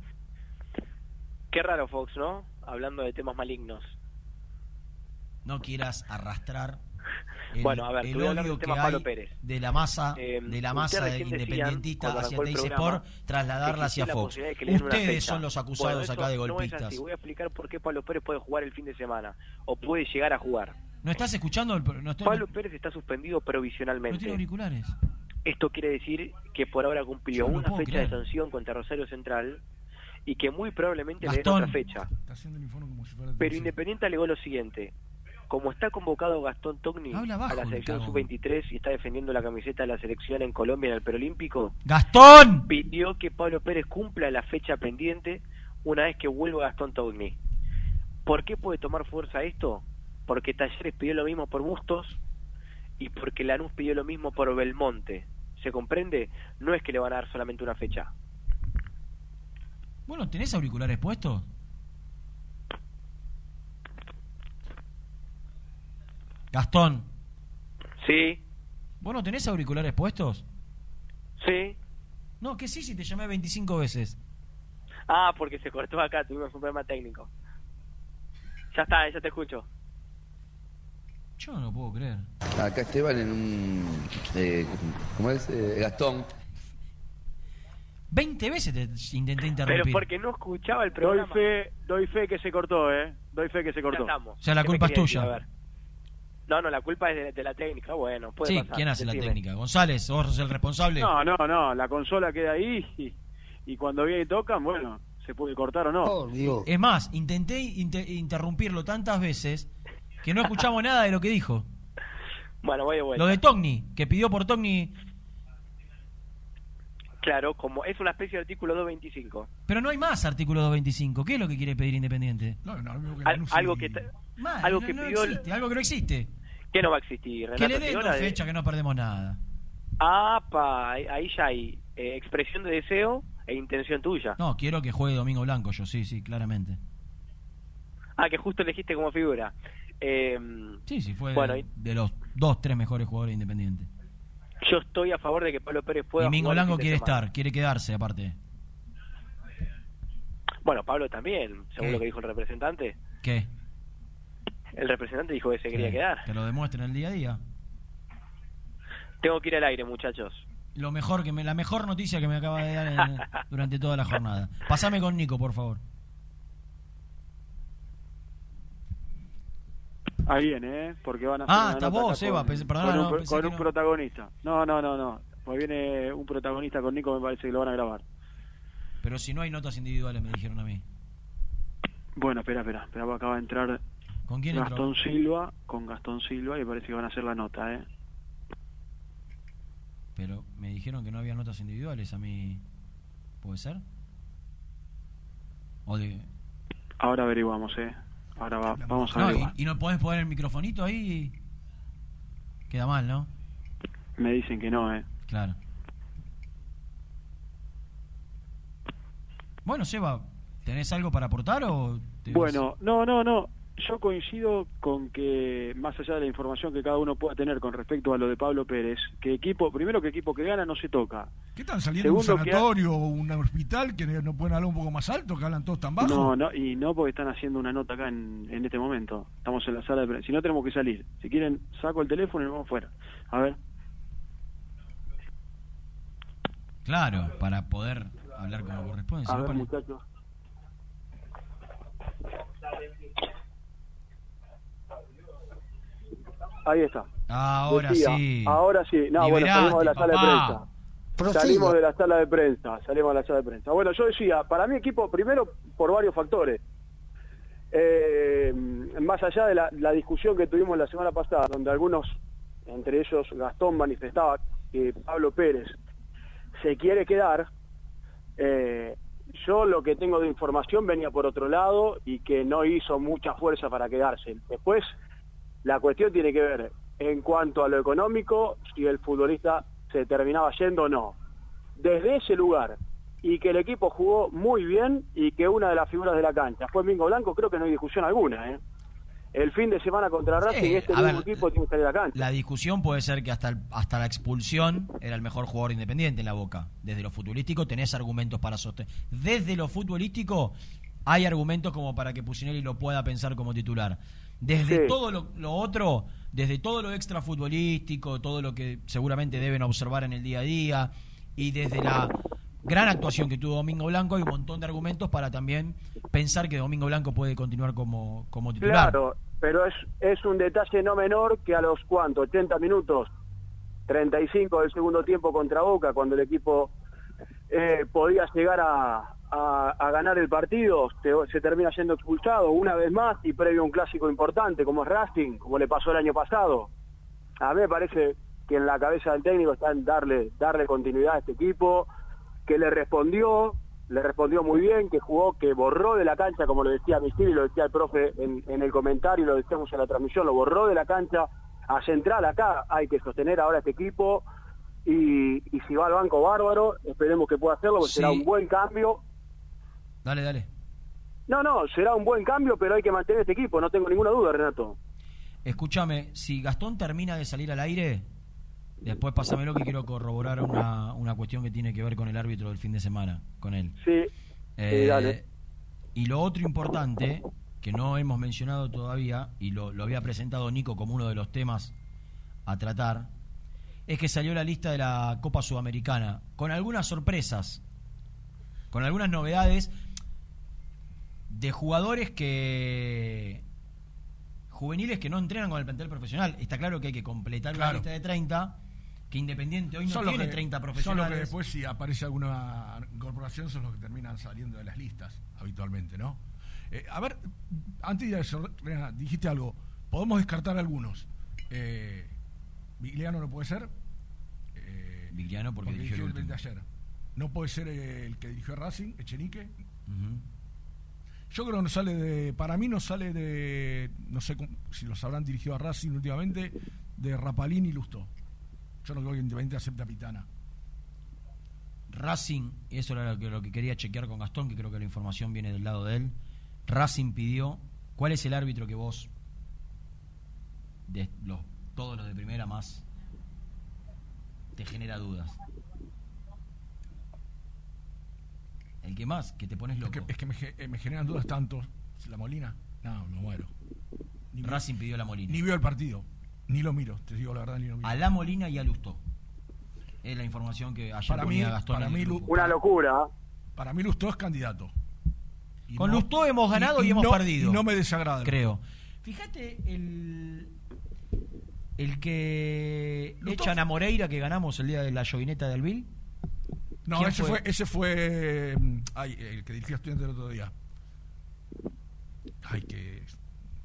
Qué raro Fox, ¿no? Hablando de temas malignos. No quieras arrastrar el, Bueno, a ver, el odio que hay Pérez. de la masa Eh, de la masa independentista hacia Teis Sport, trasladarla hacia Fox. Ustedes son los acusados Bueno, acá de golpistas. No es así. Voy a explicar por qué Pablo Pérez puede jugar el fin de semana o puede llegar a jugar. ¿No estás escuchando? El, no, Pablo Pérez está suspendido no provisionalmente. tiene auriculares. Esto quiere decir que por ahora cumplió no una fecha creer. de sanción contra Rosario Central y que muy probablemente le den otra fecha. Está haciendo el informe como si fuera Pero Independiente alegó lo siguiente. Como está convocado Gastón Togni bajo, a la el selección cagón. sub-23 y está defendiendo la camiseta de la selección en Colombia en el Perolímpico, ¡Gastón! pidió que Pablo Pérez cumpla la fecha pendiente una vez que vuelva Gastón Togni. ¿Por qué puede tomar fuerza esto? Porque Talleres pidió lo mismo por Bustos y porque Lanús pidió lo mismo por Belmonte. ¿Se comprende? No es que le van a dar solamente una fecha. Bueno, ¿tenés auriculares puestos? Gastón. Sí. ¿Vos no tenés auriculares puestos? Sí. No, que sí, si te llamé 25 veces. Ah, porque se cortó acá, tuvimos un problema técnico. Ya está, ya te escucho. Yo no lo puedo creer. Acá Esteban en un. Eh, ¿Cómo es? Eh, Gastón. 20 veces te intenté interrumpir. Pero porque no escuchaba el Doy programa. fe, doy fe que se cortó, ¿eh? Doy fe que se cortó. Ya. O sea, la ¿Qué me culpa es decir? tuya. A ver. No, no, la culpa es de, de la técnica. Bueno, puede Sí, pasar. ¿quién hace la técnica? González, vos sos el responsable. No, no, no, la consola queda ahí y, y cuando viene y tocan, bueno, se puede cortar o no. Es más, intenté inte- interrumpirlo tantas veces que no escuchamos nada de lo que dijo. Bueno, voy de vuelta. Lo de Togni, que pidió por Togni. Claro, como es una especie de artículo 225. Pero no hay más artículo 225. ¿Qué es lo que quiere pedir Independiente? Al- algo que Mal, algo no- que no pidió existe, algo que no existe. ¿Qué no va a existir? Que Renato? le ¿Te den dos la de- fechas que no perdemos nada. Ah, pa, ahí ahí ya hay eh, expresión de deseo e intención tuya. No, quiero que juegue Domingo Blanco yo, sí, sí, claramente. Ah, que justo elegiste como figura. Eh, Sí, sí, fue Bueno, de, los dos, tres mejores jugadores de Independiente. yo estoy a favor de que Pablo Pérez pueda Y Mingo Blanco quiere semana. estar, quiere quedarse aparte. Bueno, Pablo también, según ¿Qué? lo que dijo el representante. ¿Qué? El representante dijo que se quería Que- quedar. Que lo demuestren el día a día. Tengo que ir al aire, muchachos. Lo mejor que me, la mejor noticia que me acaba de dar en- durante toda la jornada. Pasame con Nico, por favor. Ahí viene, ¿eh? Porque van a hacer Ah, una está nota vos, acá Eva, con, pensé- perdona, con un, no, pro- pensé con que un no. protagonista. No, no, no, no. Pues viene un protagonista con Nico, me parece que lo van a grabar. Pero si no hay notas individuales, me dijeron a mí. Bueno, espera, espera. Espera, acaba de entrar ¿Con quién Gastón entró? Silva, con Gastón Silva, y parece que van a hacer la nota, ¿eh? Pero me dijeron que no había notas individuales a mí. ¿Puede ser? O de... Ahora averiguamos, ¿eh? Ahora va- vamos a No, averiguar. y, y no podés poner el microfonito ahí. Queda mal, ¿no? Me dicen que no, ¿eh? Claro. Bueno, Seba, ¿tenés algo para aportar o? Bueno, no, no, no. Yo coincido con que, más allá de la información que cada uno pueda tener con respecto a lo de Pablo Pérez, que equipo, primero que equipo que gana no se toca. ¿Qué están saliendo de un Segundo ha- sanatorio o un hospital que no pueden hablar un poco más alto, que hablan todos tan bajo? No, no, y no porque están haciendo una nota acá en, en este momento. Estamos en la sala de prensa. Si no, tenemos que salir. Si quieren, saco el teléfono y nos vamos fuera. A ver. Claro, para poder hablar como corresponde. A ver, muchachos. Ahí está. Ahora Decía, sí. Ahora sí. No, bueno, salimos de la sala de prensa. Salimos de la sala de prensa, salimos de la sala de prensa. Bueno, yo decía, para mi equipo, primero por varios factores. Eh, más allá de la, la discusión que tuvimos la semana pasada, donde algunos, entre ellos Gastón, manifestaba que Pablo Pérez se quiere quedar, eh, yo lo que tengo de información venía por otro lado y que no hizo mucha fuerza para quedarse. Después, la cuestión tiene que ver en cuanto a lo económico, si el futbolista se terminaba yendo o no. Desde ese lugar, y que el equipo jugó muy bien y que una de las figuras de la cancha fue Mingo Blanco, creo que no hay discusión alguna. ¿eh? El fin de semana contra Racing, este a mismo ver, equipo tiene que salir a la cancha. La discusión puede ser que hasta, el- hasta la expulsión era el mejor jugador independiente en la Boca. Desde lo futbolístico tenés argumentos para sostener. Desde lo futbolístico hay argumentos como para que Pusinelli lo pueda pensar como titular. Desde Sí. todo lo, lo otro, desde todo lo extra futbolístico, todo lo que seguramente deben observar en el día a día, y desde la gran actuación que tuvo Domingo Blanco, hay un montón de argumentos para también pensar que Domingo Blanco puede continuar como, como titular. Claro, pero es, es un detalle no menor que a los cuantos, 80 minutos, 35 del segundo tiempo contra Boca, cuando el equipo eh, podía llegar a, a- a ganar el partido, se, se termina siendo expulsado una vez más y previo a un clásico importante como es Racing, como le pasó el año pasado. A mí me parece que en la cabeza del técnico está en darle, darle continuidad a este equipo, que le respondió, le respondió muy bien, que jugó, que borró de la cancha, como lo decía Misil y lo decía el profe en, en el comentario lo decíamos en la transmisión, lo borró de la cancha a central acá, hay que sostener ahora este equipo y, y si va al banco bárbaro, esperemos que pueda hacerlo, porque Sí. será un buen cambio. Dale, dale. No, no, será un buen cambio, pero hay que mantener este equipo, no tengo ninguna duda, Renato. Escúchame, si Gastón termina de salir al aire, después pásamelo que quiero corroborar una, una cuestión que tiene que ver con el árbitro del fin de semana, con él. Sí, Eh, dale. Y lo otro importante, que no hemos mencionado todavía, y lo, lo había presentado Nico como uno de los temas a tratar, es que salió la lista de la Copa Sudamericana, con algunas sorpresas, con algunas novedades de jugadores que juveniles que no entrenan con el plantel profesional. Está claro que hay que completar Claro. una lista de 30, que Independiente hoy no Son tiene que- 30 Son los profesionales. que después, si aparece alguna incorporación, son los que terminan saliendo de las listas, habitualmente, ¿no? Eh, a ver, antes de eso, Reina, dijiste algo. Podemos descartar algunos. Eh, Vigliano no puede ser. Eh, Vigliano porque, dirigió el el ayer. No puede ser eh, el que dirigió Racing, Echenique. Ujú. Yo creo que no sale de. Para mí no sale de. No sé si los habrán dirigido a Racing últimamente. De Rapalini y Lustó. Yo no creo que Independiente acepte a Pitana. Racing, y eso era lo que, lo que quería chequear con Gastón, que creo que la información viene del lado de él. Racing pidió, ¿cuál es el árbitro que vos, de los, todos los de primera más, te genera dudas? El que más, que te pones Es loco. que, es que me, ge- eh, me generan dudas tanto. ¿La Molina? No, me muero. Ni vi- Racing pidió la Molina. Ni vio el partido. Ni lo miro, te digo la verdad, ni lo miro. A la Molina y a Lustó. Es la información que ayer Para mí, ponía Gastón para en el mí, Una locura. Para mí Lustó es candidato. Y Con no- Lustó hemos ganado y, hemos no- perdido. Y no me desagrada. Creo. Fíjate el. El que echan a Moreira que ganamos el día de la llovineta de Albil. No, ¿Quién ese fue? ese fue. mm, Ay, el que dirigió a estudiantes el otro día. Ay, que.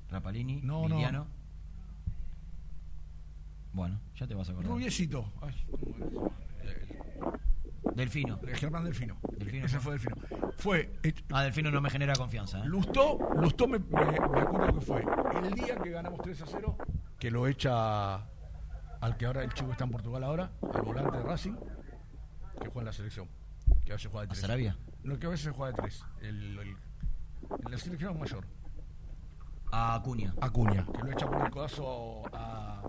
Rapalini, No, no. Bueno, ya te vas a acordar. Rubiecito. Ay. Delfino. Eh, Germán Delfino. Delfino Ese fue Delfino. Fue. eh, Ah, Delfino no me genera confianza. ¿eh? Lustó, Lustó me, me- me acuerdo que fue el día que ganamos 3 a 0, que lo echa al que ahora el chico está en Portugal ahora, al volante de Racing, juega en la selección. Que a veces juega de ¿A 3. Sarabia? No, que a veces juega de 3. El, el- en la selección mayor. A Acuña. Acuña, que lo echa por el codazo a-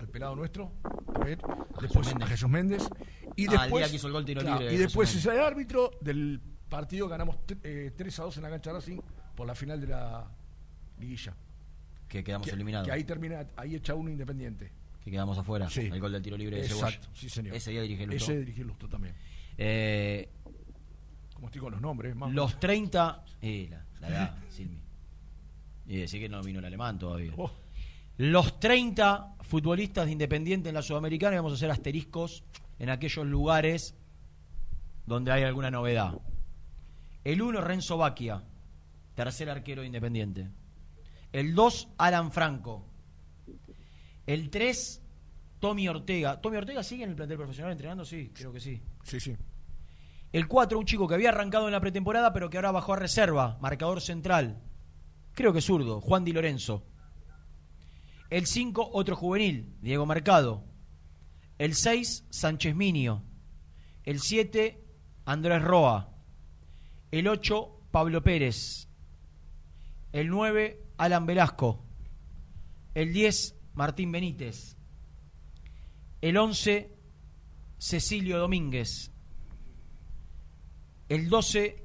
al pelado nuestro, a ver, después Méndez. a Jesús Méndez. Y Ah, el después, día que hizo el gol tiro claro, libre y después es el árbitro del partido ganamos eh, 3 a 2 en la cancha de Racing por la final de la liguilla. Que quedamos Que- eliminados. Que ahí termina, ahí echa uno independiente. Que quedamos afuera. Sí. El gol del tiro libre de Exacto, sí señor. Ese día dirige Lustó. Ese dirige Lustó también. Eh, Como estoy con los nombres, más los 30. Eh, la, la edad, Silmi. Y decir que no vino el alemán todavía. Oh. Los 30 futbolistas de Independiente en la Sudamericana y vamos a hacer asteriscos en aquellos lugares donde hay alguna novedad. El 1, Renzo Bacchia, tercer arquero de Independiente. El 2, Alan Franco. El 3, Tommy Ortega. ¿Tommy Ortega sigue en el plantel profesional entrenando? Sí, creo que sí. Sí, sí. El 4, un chico que había arrancado en la pretemporada, pero que ahora bajó a reserva, marcador central. Creo que zurdo, Juan Di Lorenzo. El 5, otro juvenil, Diego Mercado. El 6, Sánchez Minio. El 7, Andrés Roa. El 8, Pablo Pérez. El 9, Alan Velasco. El 10, Martín Benítez. El 11, Cecilio Domínguez. El 12,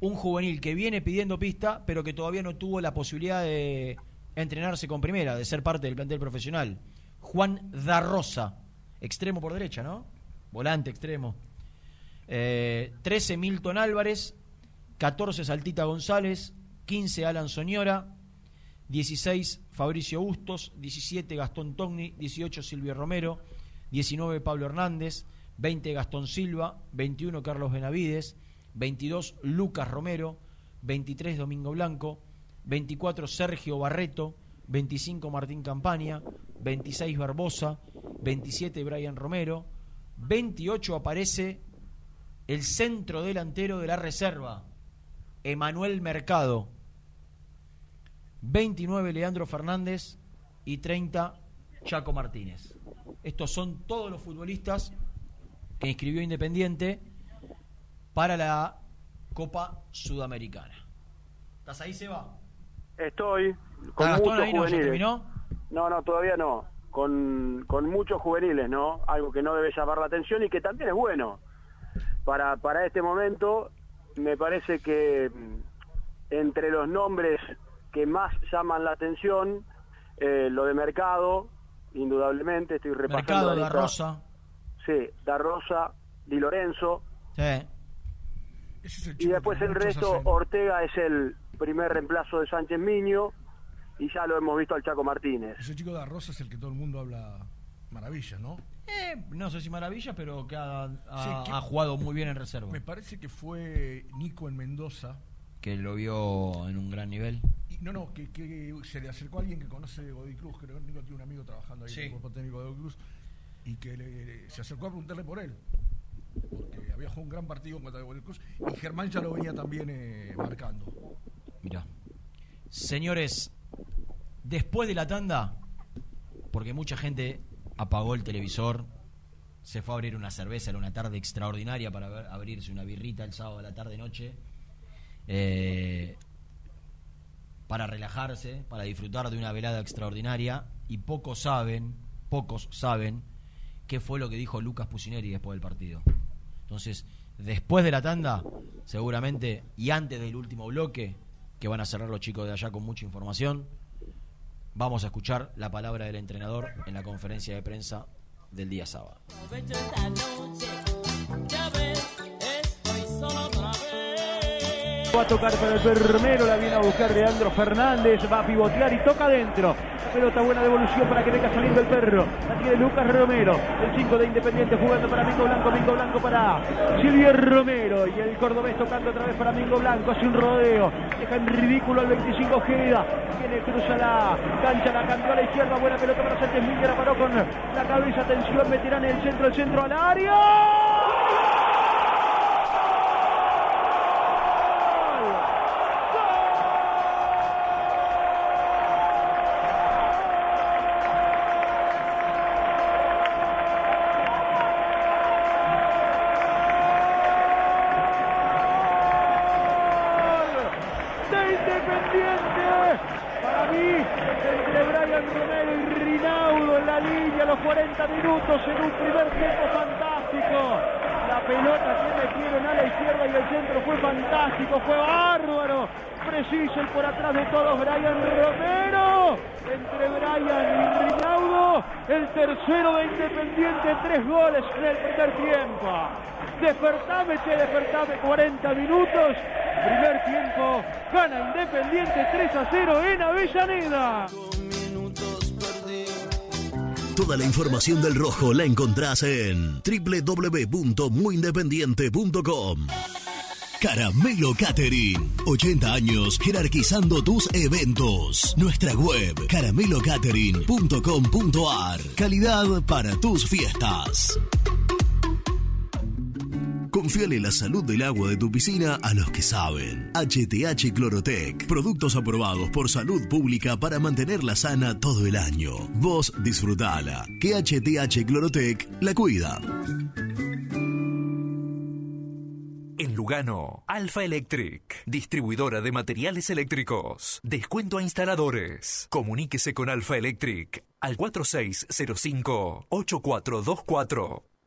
un juvenil que viene pidiendo pista, pero que todavía no tuvo la posibilidad de entrenarse con primera, de ser parte del plantel profesional. Juan Darrosa, extremo por derecha, ¿no? Volante extremo. Eh, 13, Milton Álvarez. 14, Saltita González. 15, Alan Soñora. 16, Fabricio Bustos. 17, Gastón Togni. 18, Silvio Romero. 19, Pablo Hernández. 20, Gastón Silva. 21, Carlos Benavides. 22, Lucas Romero. 23, Domingo Blanco. 24, Sergio Barreto. 25, Martín Campaña. 26, Barbosa. 27, Brian Romero. 28 aparece el centro delantero de la reserva, Emanuel Mercado. 29, Leandro Fernández. Y 30, Chaco Martínez. Estos son todos los futbolistas que inscribió Independiente para la Copa Sudamericana. ¿Estás ahí, Seba? Estoy con ¿Está Gastón muchos ahí, no? ¿Ya juveniles. terminó? No, no, todavía no. Con, con muchos juveniles, ¿no? Algo que no debe llamar la atención y que también es bueno. Para, para este momento, me parece que mm, entre los nombres que más llaman la atención, eh, lo de Mercado, indudablemente, estoy repasando. Mercado, la. Rosa. Sí, Da Rosa, Di Lorenzo. Sí. Y después el resto, Ortega es el primer reemplazo de Sánchez Miño y ya lo hemos visto al Chaco Martínez. Ese chico de Rosa es el que todo el mundo habla maravillas, ¿no? Eh, no sé si maravilla, pero que ha, ha- Sí, que- ha jugado muy bien en reserva. Me parece que fue Nico en Mendoza. Que lo vio en un gran nivel. No, no, que, que se le acercó a alguien que conoce Godoy Cruz, creo que Nico tiene un amigo trabajando ahí Sí. en el cuerpo técnico de Godoy Cruz, y que le- se acercó a preguntarle por él, porque había jugado un gran partido contra Godoy Cruz, y Germán ya lo venía también eh, marcando. Mira. Señores, después de la tanda, porque mucha gente apagó el televisor, se fue a abrir una cerveza, era una tarde extraordinaria para ver- abrirse una birrita el sábado a la tarde-noche, eh, para relajarse, para disfrutar de una velada extraordinaria, y pocos saben, pocos saben qué fue lo que dijo Lucas Pusineri después del partido. Entonces, después de la tanda, seguramente, y antes del último bloque, que van a cerrar los chicos de allá con mucha información, vamos a escuchar la palabra del entrenador en la conferencia de prensa del día sábado. Va a tocar para el Permero, la viene a buscar Leandro Fernández, va a pivotear y toca adentro. Pelota buena devolución para que venga saliendo el perro. La tiene Lucas Romero, el 5 de Independiente jugando para Mingo Blanco, Mingo Blanco para Silvio Romero. Y el cordobés tocando otra vez para Mingo Blanco, hace un rodeo. Deja en ridículo al 25 Ojeda. Viene, cruza la cancha, la cambió a la izquierda. Buena pelota para Sánchez Milla, la paró con la cabeza. Atención, meterán el centro, el centro al área. De Independiente, tres goles en el primer tiempo. Despertame, che, despertame, 40 minutos. Primer tiempo, gana Independiente 3 a 0 en Avellaneda. Toda la información del rojo la encontrás en www.muyindependiente.com. Caramelo Catering. 80 años jerarquizando tus eventos. Nuestra web caramelocatering.com.ar. Calidad para tus fiestas. Confíale la salud del agua de tu piscina a los que saben. HTH Clorotec. Productos aprobados por salud pública para mantenerla sana todo el año. Vos disfrutala. Que HTH Clorotec la cuida. En Lugano, Alfa Electric, distribuidora de materiales eléctricos. Descuento a instaladores. Comuníquese con Alfa Electric al 4605-8424.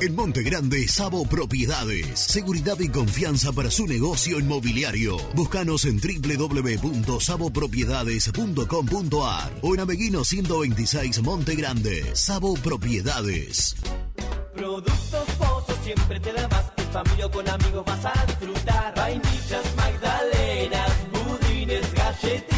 En Monte Grande, Sabo Propiedades. Seguridad y confianza para su negocio inmobiliario. Búscanos en www.sabopropiedades.com.ar o en Ameguino 126 Monte Grande. Sabo Propiedades. Productos Pozo siempre te da más. En familia o con amigos vas a disfrutar. Vainillas, magdalenas, budines, galletitas.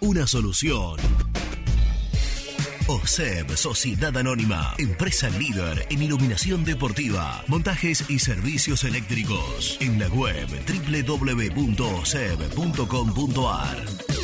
una solución. OSEB Sociedad Anónima, empresa líder en iluminación deportiva, montajes y servicios eléctricos. En la web www.oseb.com.ar.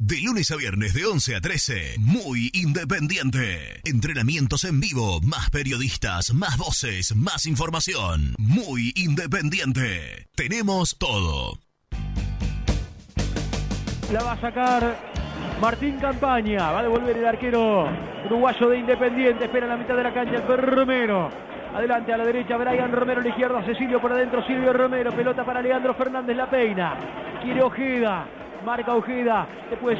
De lunes a viernes de 11 a 13, muy independiente. Entrenamientos en vivo, más periodistas, más voces, más información. Muy independiente. Tenemos todo. La va a sacar Martín Campaña. Va a devolver el arquero uruguayo de Independiente. Espera en la mitad de la cancha el Romero. Adelante a la derecha, Brian Romero a la izquierda, Cecilio por adentro, Silvio Romero, pelota para Leandro Fernández, la peina, quiere Ojeda, marca Ojeda, después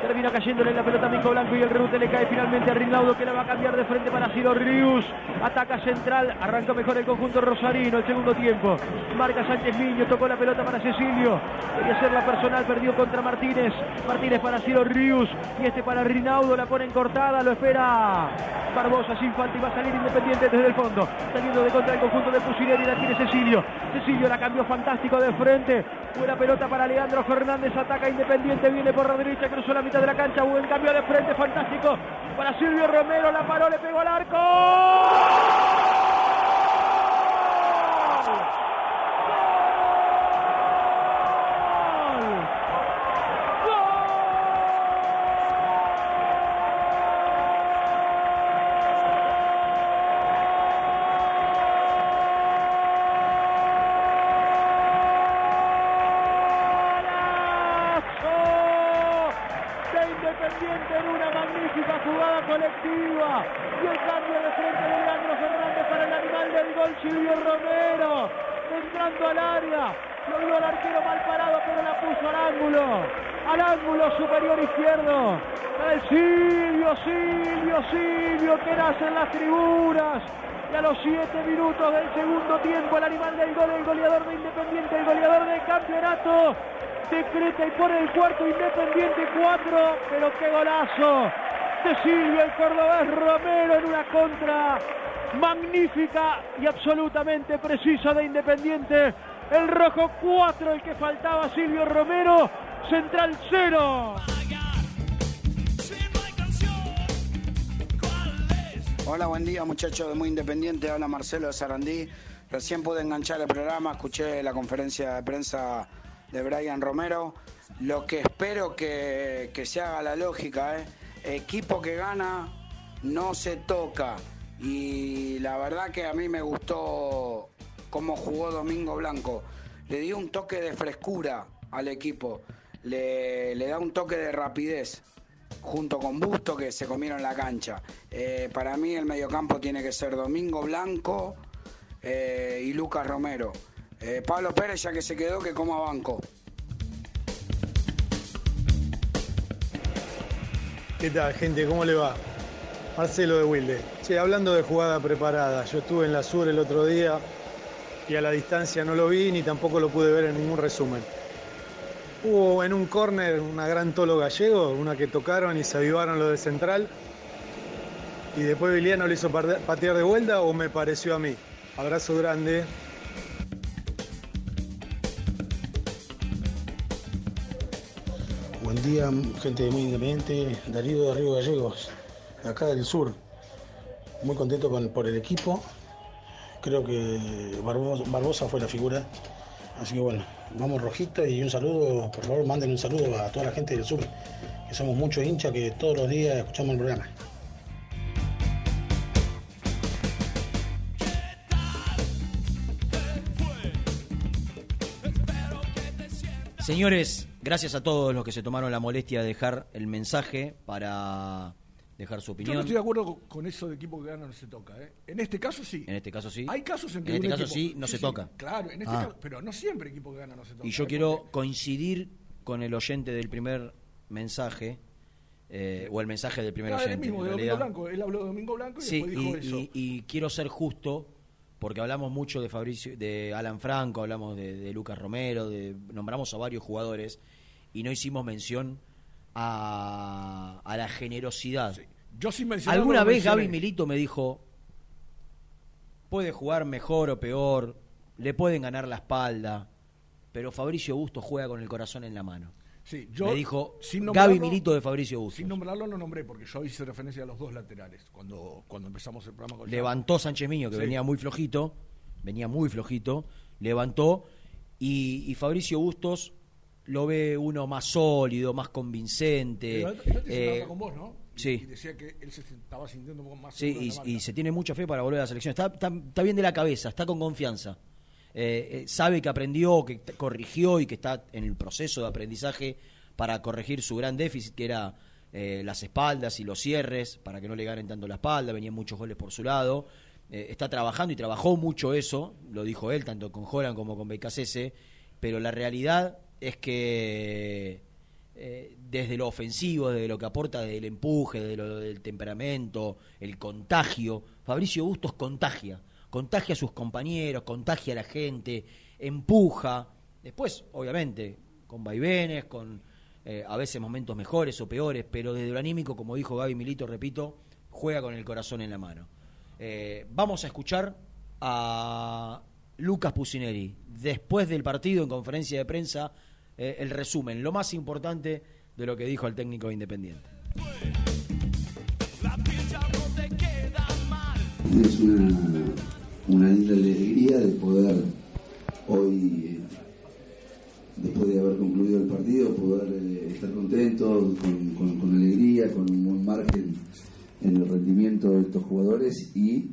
termina cayéndole la pelota a Mico Blanco y el rebote le cae finalmente a Rinaldo que la va a cambiar de frente para Ciro Rius. Ataca central, arranca mejor el conjunto rosarino, el segundo tiempo. Marca Sánchez Niño, tocó la pelota para Cecilio. Quería ser la personal, perdió contra Martínez. Martínez para Ciro Rius y este para Rinaldo, la pone en cortada, lo espera Barbosa sin falta y va a salir Independiente desde el fondo. Saliendo de contra el conjunto de Pusineri, la tiene Cecilio. Cecilio la cambió fantástico de frente. Buena pelota para Leandro Fernández, ataca Independiente, viene por la derecha, cruzó la mitad de la cancha, buen cambio de frente, fantástico para Silvio Romero, la paró, le pegó al arco. Al área. Lo el arquero mal parado, pero la puso al ángulo. Al ángulo superior izquierdo. Para el Silvio, Silvio, Silvio, que nace en las tribunas. Y a los siete minutos del segundo tiempo, el animal del gol, el goleador de Independiente, el goleador del campeonato, decreta y pone el cuarto Independiente 4, pero qué golazo de Silvio el cordobés Romero en una contra magnífica y absolutamente precisa de Independiente. El rojo 4, el que faltaba Silvio Romero, central 0. Hola, buen día muchachos de Muy Independiente, habla Marcelo de Sarandí. Recién pude enganchar el programa, escuché la conferencia de prensa de Brian Romero. Lo que espero que, que se haga la lógica, ¿eh? equipo que gana no se toca. Y la verdad que a mí me gustó cómo jugó Domingo Blanco. Le dio un toque de frescura al equipo, le, le da un toque de rapidez junto con Busto que se comieron la cancha. Eh, para mí el mediocampo tiene que ser Domingo Blanco eh, y Lucas Romero. Eh, Pablo Pérez ya que se quedó que coma banco. ¿Qué tal, gente? ¿Cómo le va? Marcelo de Wilde. Che, hablando de jugada preparada, yo estuve en la Sur el otro día y a la distancia no lo vi ni tampoco lo pude ver en ningún resumen. Hubo en un córner una gran tolo gallego, una que tocaron y se avivaron lo de central. Y después Viliano lo hizo patear de vuelta o me pareció a mí. Abrazo grande. Buen día, gente Muy Independiente, Darío de Río Gallegos, acá del sur. Muy contento con, por el equipo. Creo que Barbosa fue la figura. Así que bueno, vamos rojito y un saludo, por favor manden un saludo a toda la gente del sur, que somos muchos hinchas que todos los días escuchamos el programa. Señores, gracias a todos los que se tomaron la molestia de dejar el mensaje para dejar su Yo opinión. no estoy de acuerdo con- eso de equipo que gana no se toca. ¿eh? En este caso sí. En este caso sí. Hay casos en que En este caso equipo- sí, no se toca. Claro, en este Ah. caso, pero no siempre equipo que gana no se toca. Y yo ¿eh? quiero coincidir con el oyente del primer mensaje, eh, o el mensaje del primer Ah, él oyente. mismo, en de Domingo. Blanco. Él habló de Domingo Blanco y Sí, después dijo y, eso. y- y quiero ser justo, porque hablamos mucho de Fabricio, de Alan Franco, hablamos de, de Lucas Romero, de, nombramos a varios jugadores y no hicimos mención a, a la generosidad. Yo sí. Alguna vez mencioné. Gaby Milito me dijo, puede jugar mejor o peor, le pueden ganar la espalda, pero Fabricio Busto juega con el corazón en la mano. Sí, yo, me dijo sin Gaby Milito de Fabricio Busto. Sin nombrarlo lo nombré porque yo hice referencia a los dos laterales cuando, cuando empezamos el programa con levantó Sánchez Miño, que Sí. venía muy flojito, venía muy flojito, levantó, y, y Fabricio Bustos lo ve uno más sólido, más convincente. Pero te eh, con vos, ¿no? Y- sí. Y decía que él se estaba sintiendo un poco más Sí, y, se tiene mucha fe para volver a la selección. Está, está, está bien de la cabeza, está con confianza. Eh, eh, sabe que aprendió, que corrigió y que está en el proceso de aprendizaje para corregir su gran déficit, que era eh, las espaldas y los cierres, para que no le ganen tanto la espalda. Venían muchos goles por su lado. Eh, está trabajando y trabajó mucho eso, lo dijo él, tanto con Joran como con BKCS. Pero la realidad es que eh, desde lo ofensivo, desde lo que aporta, desde el empuje, desde lo del temperamento, el contagio. Fabricio Bustos contagia, contagia a sus compañeros, contagia a la gente, empuja. Después, obviamente, con vaivenes, con eh, a veces momentos mejores o peores, pero desde lo anímico, como dijo Gaby Milito, repito, juega con el corazón en la mano. Eh, vamos a escuchar a Lucas Pusineri, después del partido en conferencia de prensa, eh, el resumen, lo más importante de lo que dijo el técnico de Independiente. Es una, una linda alegría de poder hoy, después de haber concluido el partido, poder eh, estar contentos, con, con- con alegría, con un buen margen en el rendimiento de estos jugadores y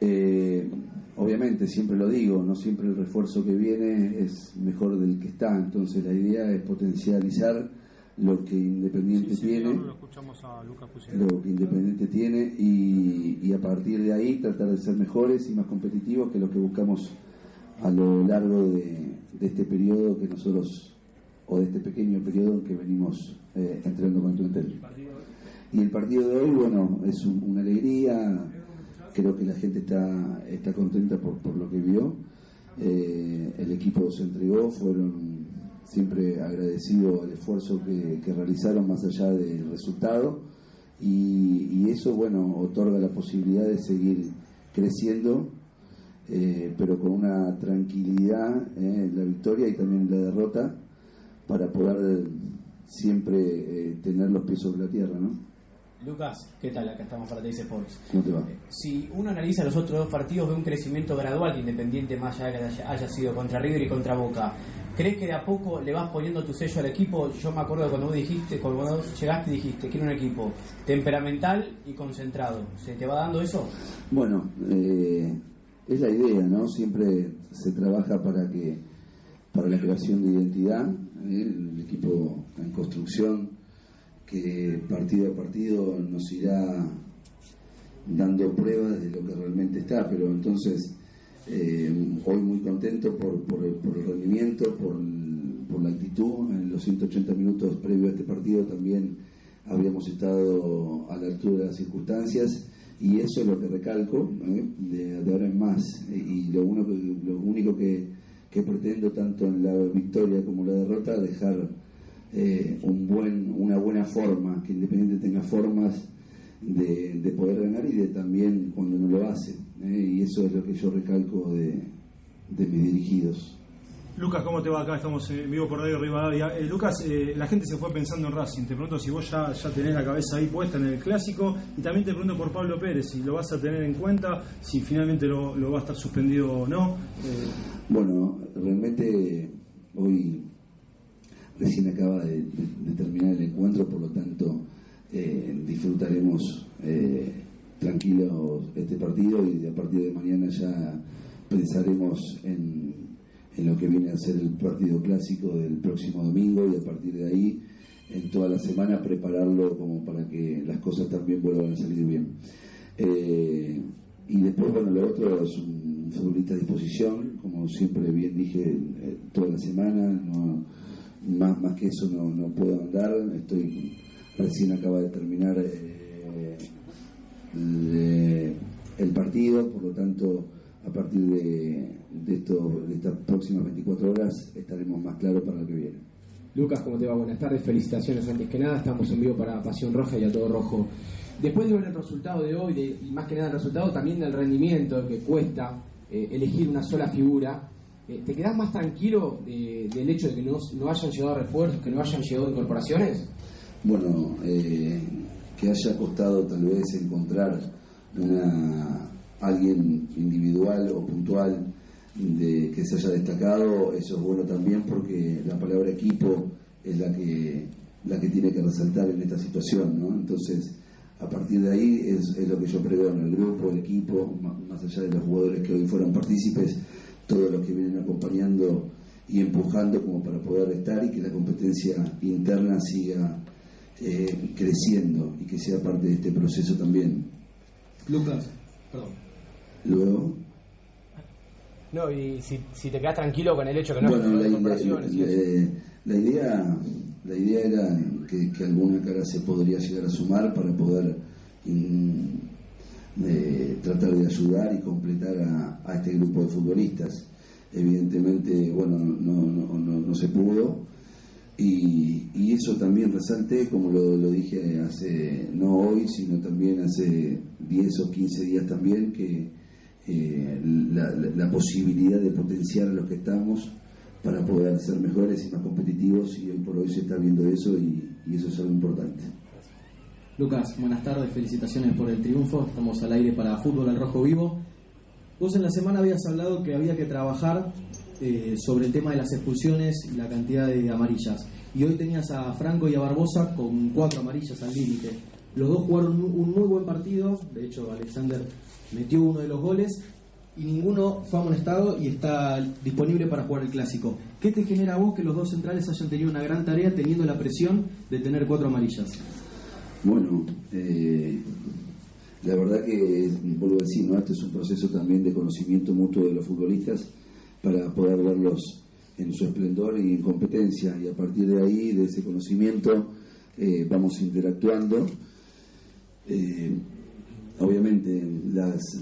eh, obviamente siempre lo digo, no siempre el refuerzo que viene es mejor del que está, entonces la idea es potencializar lo que Independiente tiene Lo escuchamos a lo que Independiente tiene y, y a partir de ahí tratar de ser mejores y más competitivos que lo que buscamos a lo largo de, de este periodo que nosotros, o de este pequeño periodo en que venimos eh, entrenando con el plantel. Y el partido de hoy, bueno, es un- una alegría, creo que la gente está, está contenta por, por lo que vio. Eh, el equipo se entregó, fueron siempre agradecidos al esfuerzo que, que realizaron más allá del resultado y, eso, bueno, otorga la posibilidad de seguir creciendo, eh, pero con una tranquilidad eh, la victoria y también la derrota para poder siempre eh, tener los pies sobre la tierra, ¿no? Lucas, ¿qué tal? Acá estamos para Teis Sports. ¿Cómo te va? Si uno analiza los otros dos partidos, ve un crecimiento gradual de Independiente más allá de que haya, sido contra River y contra Boca. ¿Crees que de a poco le vas poniendo tu sello al equipo? Yo me acuerdo cuando vos dijiste, cuando vos llegaste y dijiste, quiero un equipo temperamental y concentrado. ¿Se te va dando eso? Bueno, eh, es la idea, ¿no? Siempre se trabaja para que para la creación de identidad, ¿eh? el equipo en construcción que partido a partido nos irá dando pruebas de lo que realmente está, pero entonces eh, hoy muy contento por, el, rendimiento, por, la actitud, en los 180 minutos previos a este partido también habíamos estado a la altura de las circunstancias y eso es lo que recalco ¿eh? de, ahora en más y lo, uno único que, pretendo tanto en la victoria como la derrota dejar eh, un buen, una buena forma, que Independiente tenga formas de, de poder ganar y de también cuando no lo hace. ¿eh? Y eso es lo que yo recalco de, de mis dirigidos. Lucas, ¿cómo te va? Acá estamos en vivo por Radio Rivadavia. Eh, Lucas, eh, la gente se fue pensando en Racing. Te pregunto si vos ya, ya tenés la cabeza ahí puesta en el clásico. Y también te pregunto por Pablo Pérez, si lo vas a tener en cuenta, si finalmente lo, lo va a estar suspendido o no. Eh, Bueno, realmente hoy recién acaba de, terminar el encuentro, por lo tanto eh, disfrutaremos eh, tranquilos este partido y a partir de mañana ya pensaremos en, en lo que viene a ser el partido clásico del próximo domingo y a partir de ahí en toda la semana prepararlo como para que las cosas también vuelvan a salir bien. Eh, y después, bueno, lo otro es un futbolista a disposición, como siempre bien dije, eh, toda la semana, no, más, más que eso no, no puedo andar, estoy recién acaba de terminar eh, de- el partido, por lo tanto, a partir de, de, esto, de estas próximas 24 horas estaremos más claros para lo que viene. Lucas, ¿cómo te va? Buenas tardes, felicitaciones antes que nada, estamos en vivo para Pasión Roja y a todo rojo. Después de ver el resultado de hoy, y más que nada el resultado también del rendimiento que cuesta eh, elegir una sola figura, eh, ¿te quedas más tranquilo de- del hecho de que no, no hayan llegado refuerzos, que no hayan llegado incorporaciones? Bueno, eh, que haya costado tal vez encontrar una alguien individual o puntual de que se haya destacado, eso es bueno también porque la palabra equipo es la que la que tiene que resaltar en esta situación, ¿no? Entonces, a partir de ahí es, es lo que yo pregono, el grupo, el equipo, más allá de los jugadores que hoy fueron partícipes, todos los que vienen acompañando y empujando como para poder estar y que la competencia interna siga eh, creciendo y que sea parte de este proceso también. Lucas, perdón. Luego, No, y si, si te quedas tranquilo con el hecho que no bueno, la, y eso. la- la idea, la idea era que, que alguna cara se podría llegar a sumar para poder eh, tratar de ayudar y completar a, este grupo de futbolistas. Evidentemente, bueno, no, no, no, no se pudo. Y, y eso también resalté, como lo, lo dije hace, no hoy, sino también hace 10 o 15 días también, que eh, la, la- posibilidad de potenciar a los que estamos para poder ser mejores y más competitivos y hoy por hoy se está viendo eso y eso es algo importante. Lucas, buenas tardes, felicitaciones por el triunfo. Estamos al aire para Fútbol al Rojo Vivo. Vos en la semana habías hablado que había que trabajar eh, sobre el tema de las expulsiones y la cantidad de amarillas. Y hoy tenías a Franco y a Barbosa con cuatro amarillas al límite. Los dos jugaron un muy buen partido. De hecho, Alexander metió uno de los goles y ninguno fue amonestado y está disponible para jugar el clásico. ¿Qué te genera a vos que los dos centrales hayan tenido una gran tarea teniendo la presión de tener cuatro amarillas? Bueno, eh, la verdad que, vuelvo a decir, ¿no? este es un proceso también de conocimiento mutuo de los futbolistas para poder verlos en su esplendor y en competencia y a partir de ahí, de ese conocimiento, eh, vamos interactuando. Eh, obviamente las-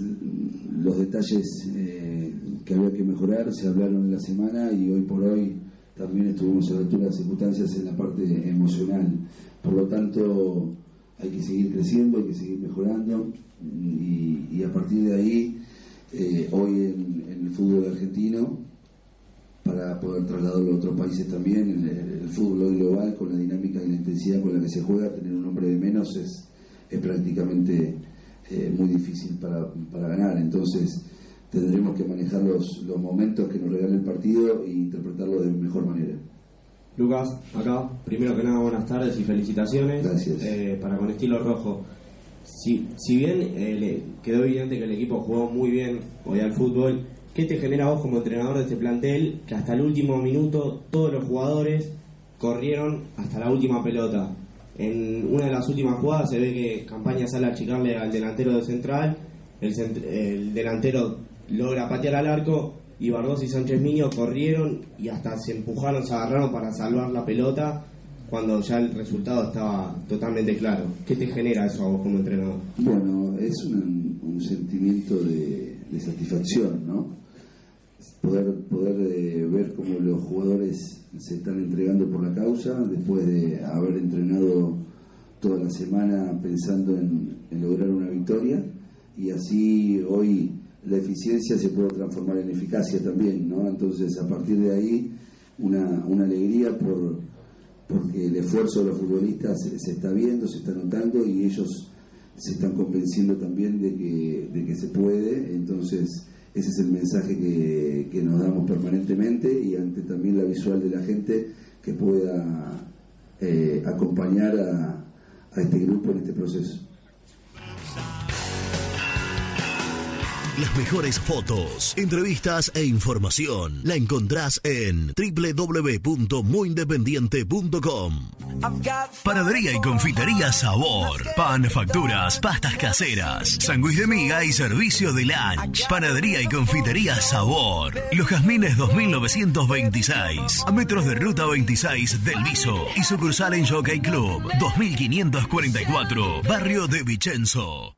los detalles eh, que había que mejorar se hablaron en la semana y hoy por hoy también estuvimos a la altura de las circunstancias en la parte emocional. Por lo tanto, hay que seguir creciendo, hay que seguir mejorando y, a partir de ahí, eh, hoy en, el fútbol argentino, para poder trasladarlo a otros países también, el, el fútbol hoy global, con la dinámica y la intensidad con la que se juega, tener un hombre de menos es, es prácticamente eh, muy difícil para, para ganar. Entonces, tendremos que manejar los, los momentos que nos regala el partido e interpretarlo de mejor manera. Lucas, acá, primero que nada, buenas tardes y felicitaciones. Gracias. Eh, para con estilo rojo. Si, si bien eh, le quedó evidente que el equipo jugó muy bien hoy al fútbol, ¿qué te genera vos como entrenador de este plantel que hasta el último minuto todos los jugadores corrieron hasta la última pelota? En una de las últimas jugadas se ve que Campaña sale a achicarle al delantero de central, el, cent- el delantero logra patear al arco y Bardos y Sánchez Miño corrieron y hasta se empujaron, se agarraron para salvar la pelota cuando ya el resultado estaba totalmente claro. ¿Qué te genera eso a vos como entrenador? Bueno, es un, sentimiento de, satisfacción, ¿no? Poder, poder eh, ver cómo los jugadores se están entregando por la causa después de haber entrenado toda la semana pensando en, en lograr una victoria y así hoy la eficiencia se puede transformar en eficacia también, ¿no? Entonces a partir de ahí una, una alegría por, porque el esfuerzo de los futbolistas se, se está viendo, se está notando y ellos se están convenciendo también de que, de que se puede, entonces ese es el mensaje que, que nos damos permanentemente y ante también la visual de la gente que pueda eh, acompañar a, a este grupo en este proceso. Las mejores fotos, entrevistas e información la encontrás en www.muyindependiente.com. Panadería y confitería Sabor. Pan, facturas, pastas caseras, sándwich de miga y servicio de lunch. Panadería y confitería Sabor. Los Jazmines 2926. A metros de ruta 26 del Viso. Y sucursal en Jockey Club 2544. Barrio de Vicenzo.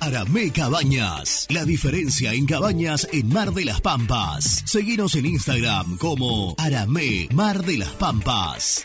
Aramé Cabañas. La diferencia en cabañas en Mar de las Pampas. Seguinos en Instagram como Aramé Mar de las Pampas.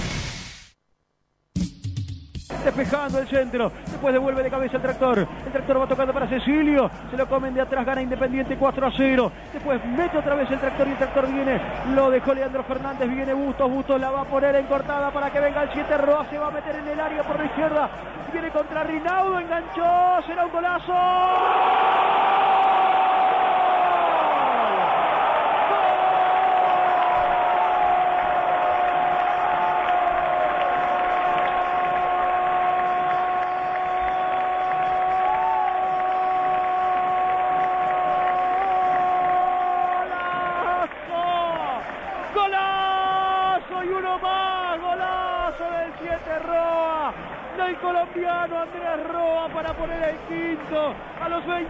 Despejando el centro, después devuelve de cabeza el tractor, el tractor va tocando para Cecilio, se lo comen de atrás, gana Independiente 4 a 0, después mete otra vez el tractor y el tractor viene, lo dejó Leandro Fernández, viene Bustos, Bustos la va a poner en cortada para que venga el 7, Roa se va a meter en el área por la izquierda, viene contra Rinaudo, enganchó, será un golazo.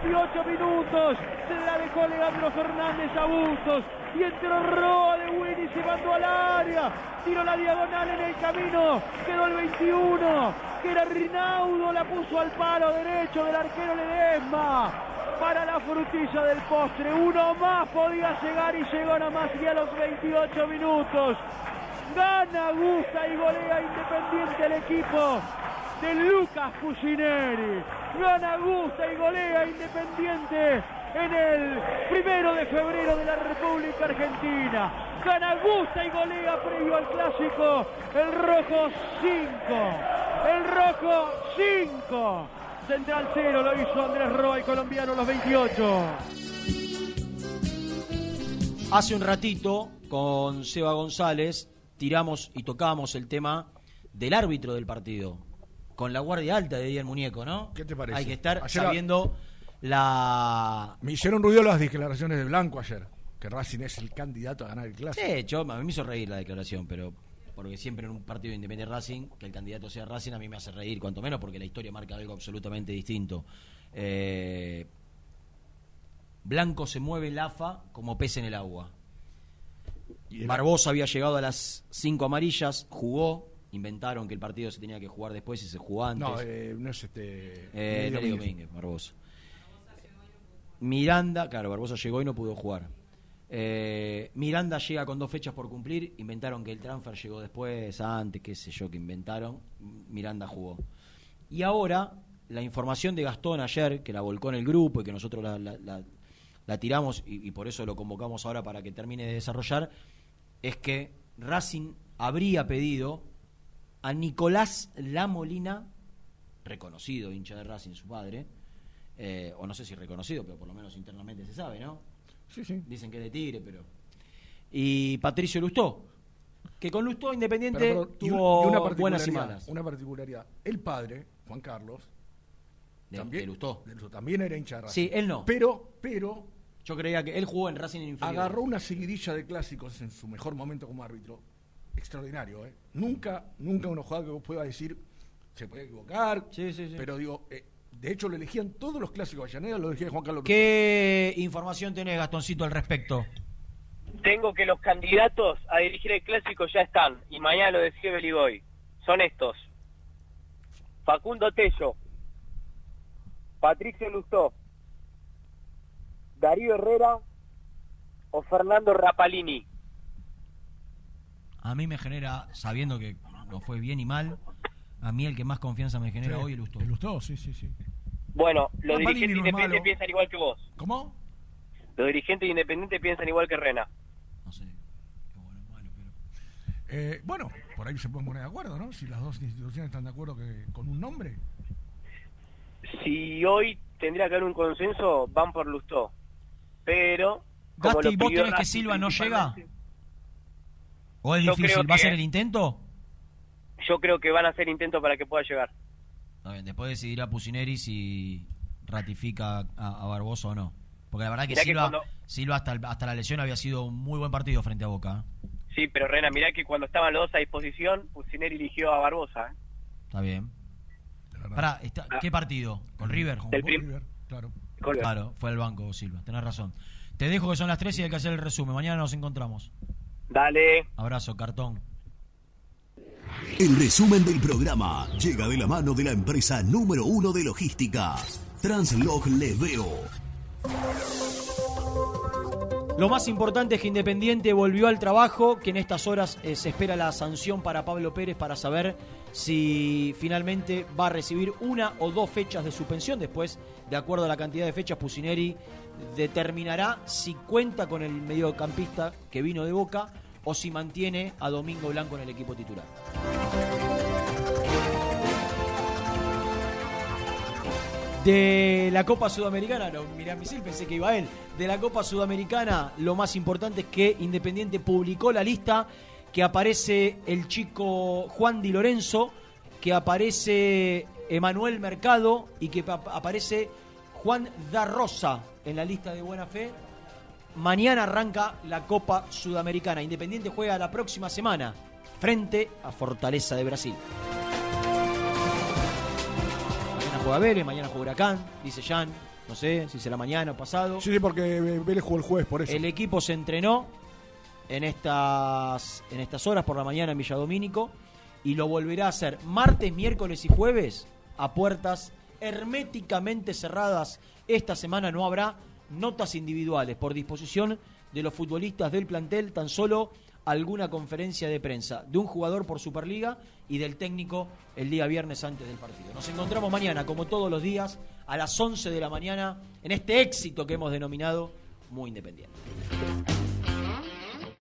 28 minutos. Se la dejó Leandro Fernández a Bustos. Y entró Roa de Winnie, se mandó al área. Tiró la diagonal en el camino. Quedó el 21, que era Rinaudo. La puso al palo derecho del arquero Ledesma para la frutilla del postre. Uno más podía llegar y llegó nada más que a los 28 minutos. Gana, gusta y golea Independiente el equipo de Lucas Cucineri. Gana, gusta y golea Independiente en el primero de febrero de la República Argentina. Gana, gusta y golea previo al clásico. El rojo 5. El rojo 5. Central 0 lo hizo Andrés Roa, el colombiano, los 28. Hace un ratito, con Seba González, tiramos y tocamos el tema del árbitro del partido. Con la guardia alta de el Muñeco, ¿no? ¿Qué te parece? Hay que estar Ayer- sabiendo la... Me hicieron ruido las declaraciones de Blanco ayer, que Racing es el candidato a ganar el clásico. Sí, yo, a mí me hizo reír la declaración, pero porque siempre en un partido de Independiente Racing, que el candidato sea Racing, a mí me hace reír, cuanto menos porque la historia marca algo absolutamente distinto. Eh, Blanco se mueve el AFA como pez en el agua. Barbosa había llegado a las cinco amarillas, jugó, inventaron que el partido se tenía que jugar después y se jugó antes. No, eh, no es este. Eh, Nelly Domínguez. Domínguez, Barbosa. Miranda, claro, Barbosa llegó y no pudo jugar. Eh, Miranda llega con dos fechas por cumplir. Inventaron que el transfer llegó después, antes, qué sé yo, que inventaron. Miranda jugó. Y ahora, la información de Gastón ayer, que la volcó en el grupo y que nosotros la, la- la- la tiramos y, y por eso lo convocamos ahora para que termine de desarrollar, es que Racing habría pedido a Nicolás Lamolina, reconocido hincha de Racing, su padre, eh, o no sé si reconocido, pero por lo menos internamente se sabe, ¿no? Sí, sí. Dicen que es de Tigre, pero... Y Patricio Lustó, que con Lustó Independiente Pero, pero, tuvo y una buenas malas. Una particularidad. El padre, Juan Carlos, De- también, de Lustó. de Lustó, también era hincha de Racing. Sí, él no. Pero, pero, Yo creía que él jugó en Racing en agarró una seguidilla de clásicos en su mejor momento como árbitro. Extraordinario, ¿eh? Nunca, nunca una jugada que vos puedas decir, se puede equivocar. Pero digo, eh, de hecho lo elegían todos los clásicos. Avellaneda lo elegía Juan Carlos. ¿Qué información tenés, Gastoncito, al respecto? Tengo que los candidatos a dirigir el clásico ya están, y mañana lo decía Beligoy. Son estos. Facundo Tello, Patricio Lustó, Darío Herrera o Fernando Rapalini. A mí me genera, sabiendo que no fue bien y mal, a mí el que más confianza me genera Sí, hoy es Lustó. El Lustó, sí, sí, sí. Bueno, los dirigentes no es independientes malo. piensan igual que vos. ¿Cómo? Los dirigentes independientes piensan igual que Rena. Eh, bueno, por ahí se pueden poner de acuerdo, ¿no? Si las dos instituciones están de acuerdo que, con un nombre. Si hoy tendría que haber un consenso, van por Lustó. Pero... como Gasti, ¿vos tenés que Silva no llega? ¿O es difícil? ¿Va a ser el intento? Yo creo que van a hacer intento para que pueda llegar. Está bien, después decidirá Pusineri si ratifica a, a Barbosa o no. Porque la verdad que Mirá que Silva, cuando- Silva hasta, hasta la lesión había sido un muy buen partido frente a Boca. ¿eh? Sí, pero Rena, mirá que cuando estaban los dos a disposición, Pusineri eligió a Barbosa. ¿eh? Está bien. Pará, está- ¿qué partido? ¿Con River? Del prim- claro. Con- Claro, fue al banco Silva, tenés razón. Te dejo que son las 3 y hay que hacer el resumen. Mañana nos encontramos. Dale. Abrazo, cartón. El resumen del programa llega de la mano de la empresa número uno de logística, Translog Leveo. Lo más importante es que Independiente volvió al trabajo, que en estas horas eh, se espera la sanción para Pablo Pérez para saber si finalmente va a recibir una o dos fechas de suspensión. Después, de acuerdo a la cantidad de fechas, Pusineri determinará si cuenta con el mediocampista que vino de Boca o si mantiene a Domingo Blanco en el equipo titular. De la Copa Sudamericana, no, miré a misil, pensé que iba él. De la Copa Sudamericana, lo más importante es que Independiente publicó la lista, que aparece el chico Juan Di Lorenzo, que aparece Emanuel Mercado y que pa- aparece Juan da Rosa en la lista de buena fe. Mañana arranca la Copa Sudamericana. Independiente juega la próxima semana frente a Fortaleza de Brasil. juega Vélez, mañana juega Huracán, dice Jan. No sé si será mañana o pasado. Sí, sí, porque Vélez jugó el jueves, por eso. El equipo se entrenó en estas, en estas horas por la mañana en Villadomínico y lo volverá a hacer martes, miércoles y jueves a puertas herméticamente cerradas. Esta semana no habrá notas individuales por disposición de los futbolistas del plantel, tan solo alguna conferencia de prensa de un jugador por Superliga y del técnico el día viernes antes del partido. Nos encontramos mañana, como todos los días, a las 11 de la mañana, en este éxito que hemos denominado Muy Independiente.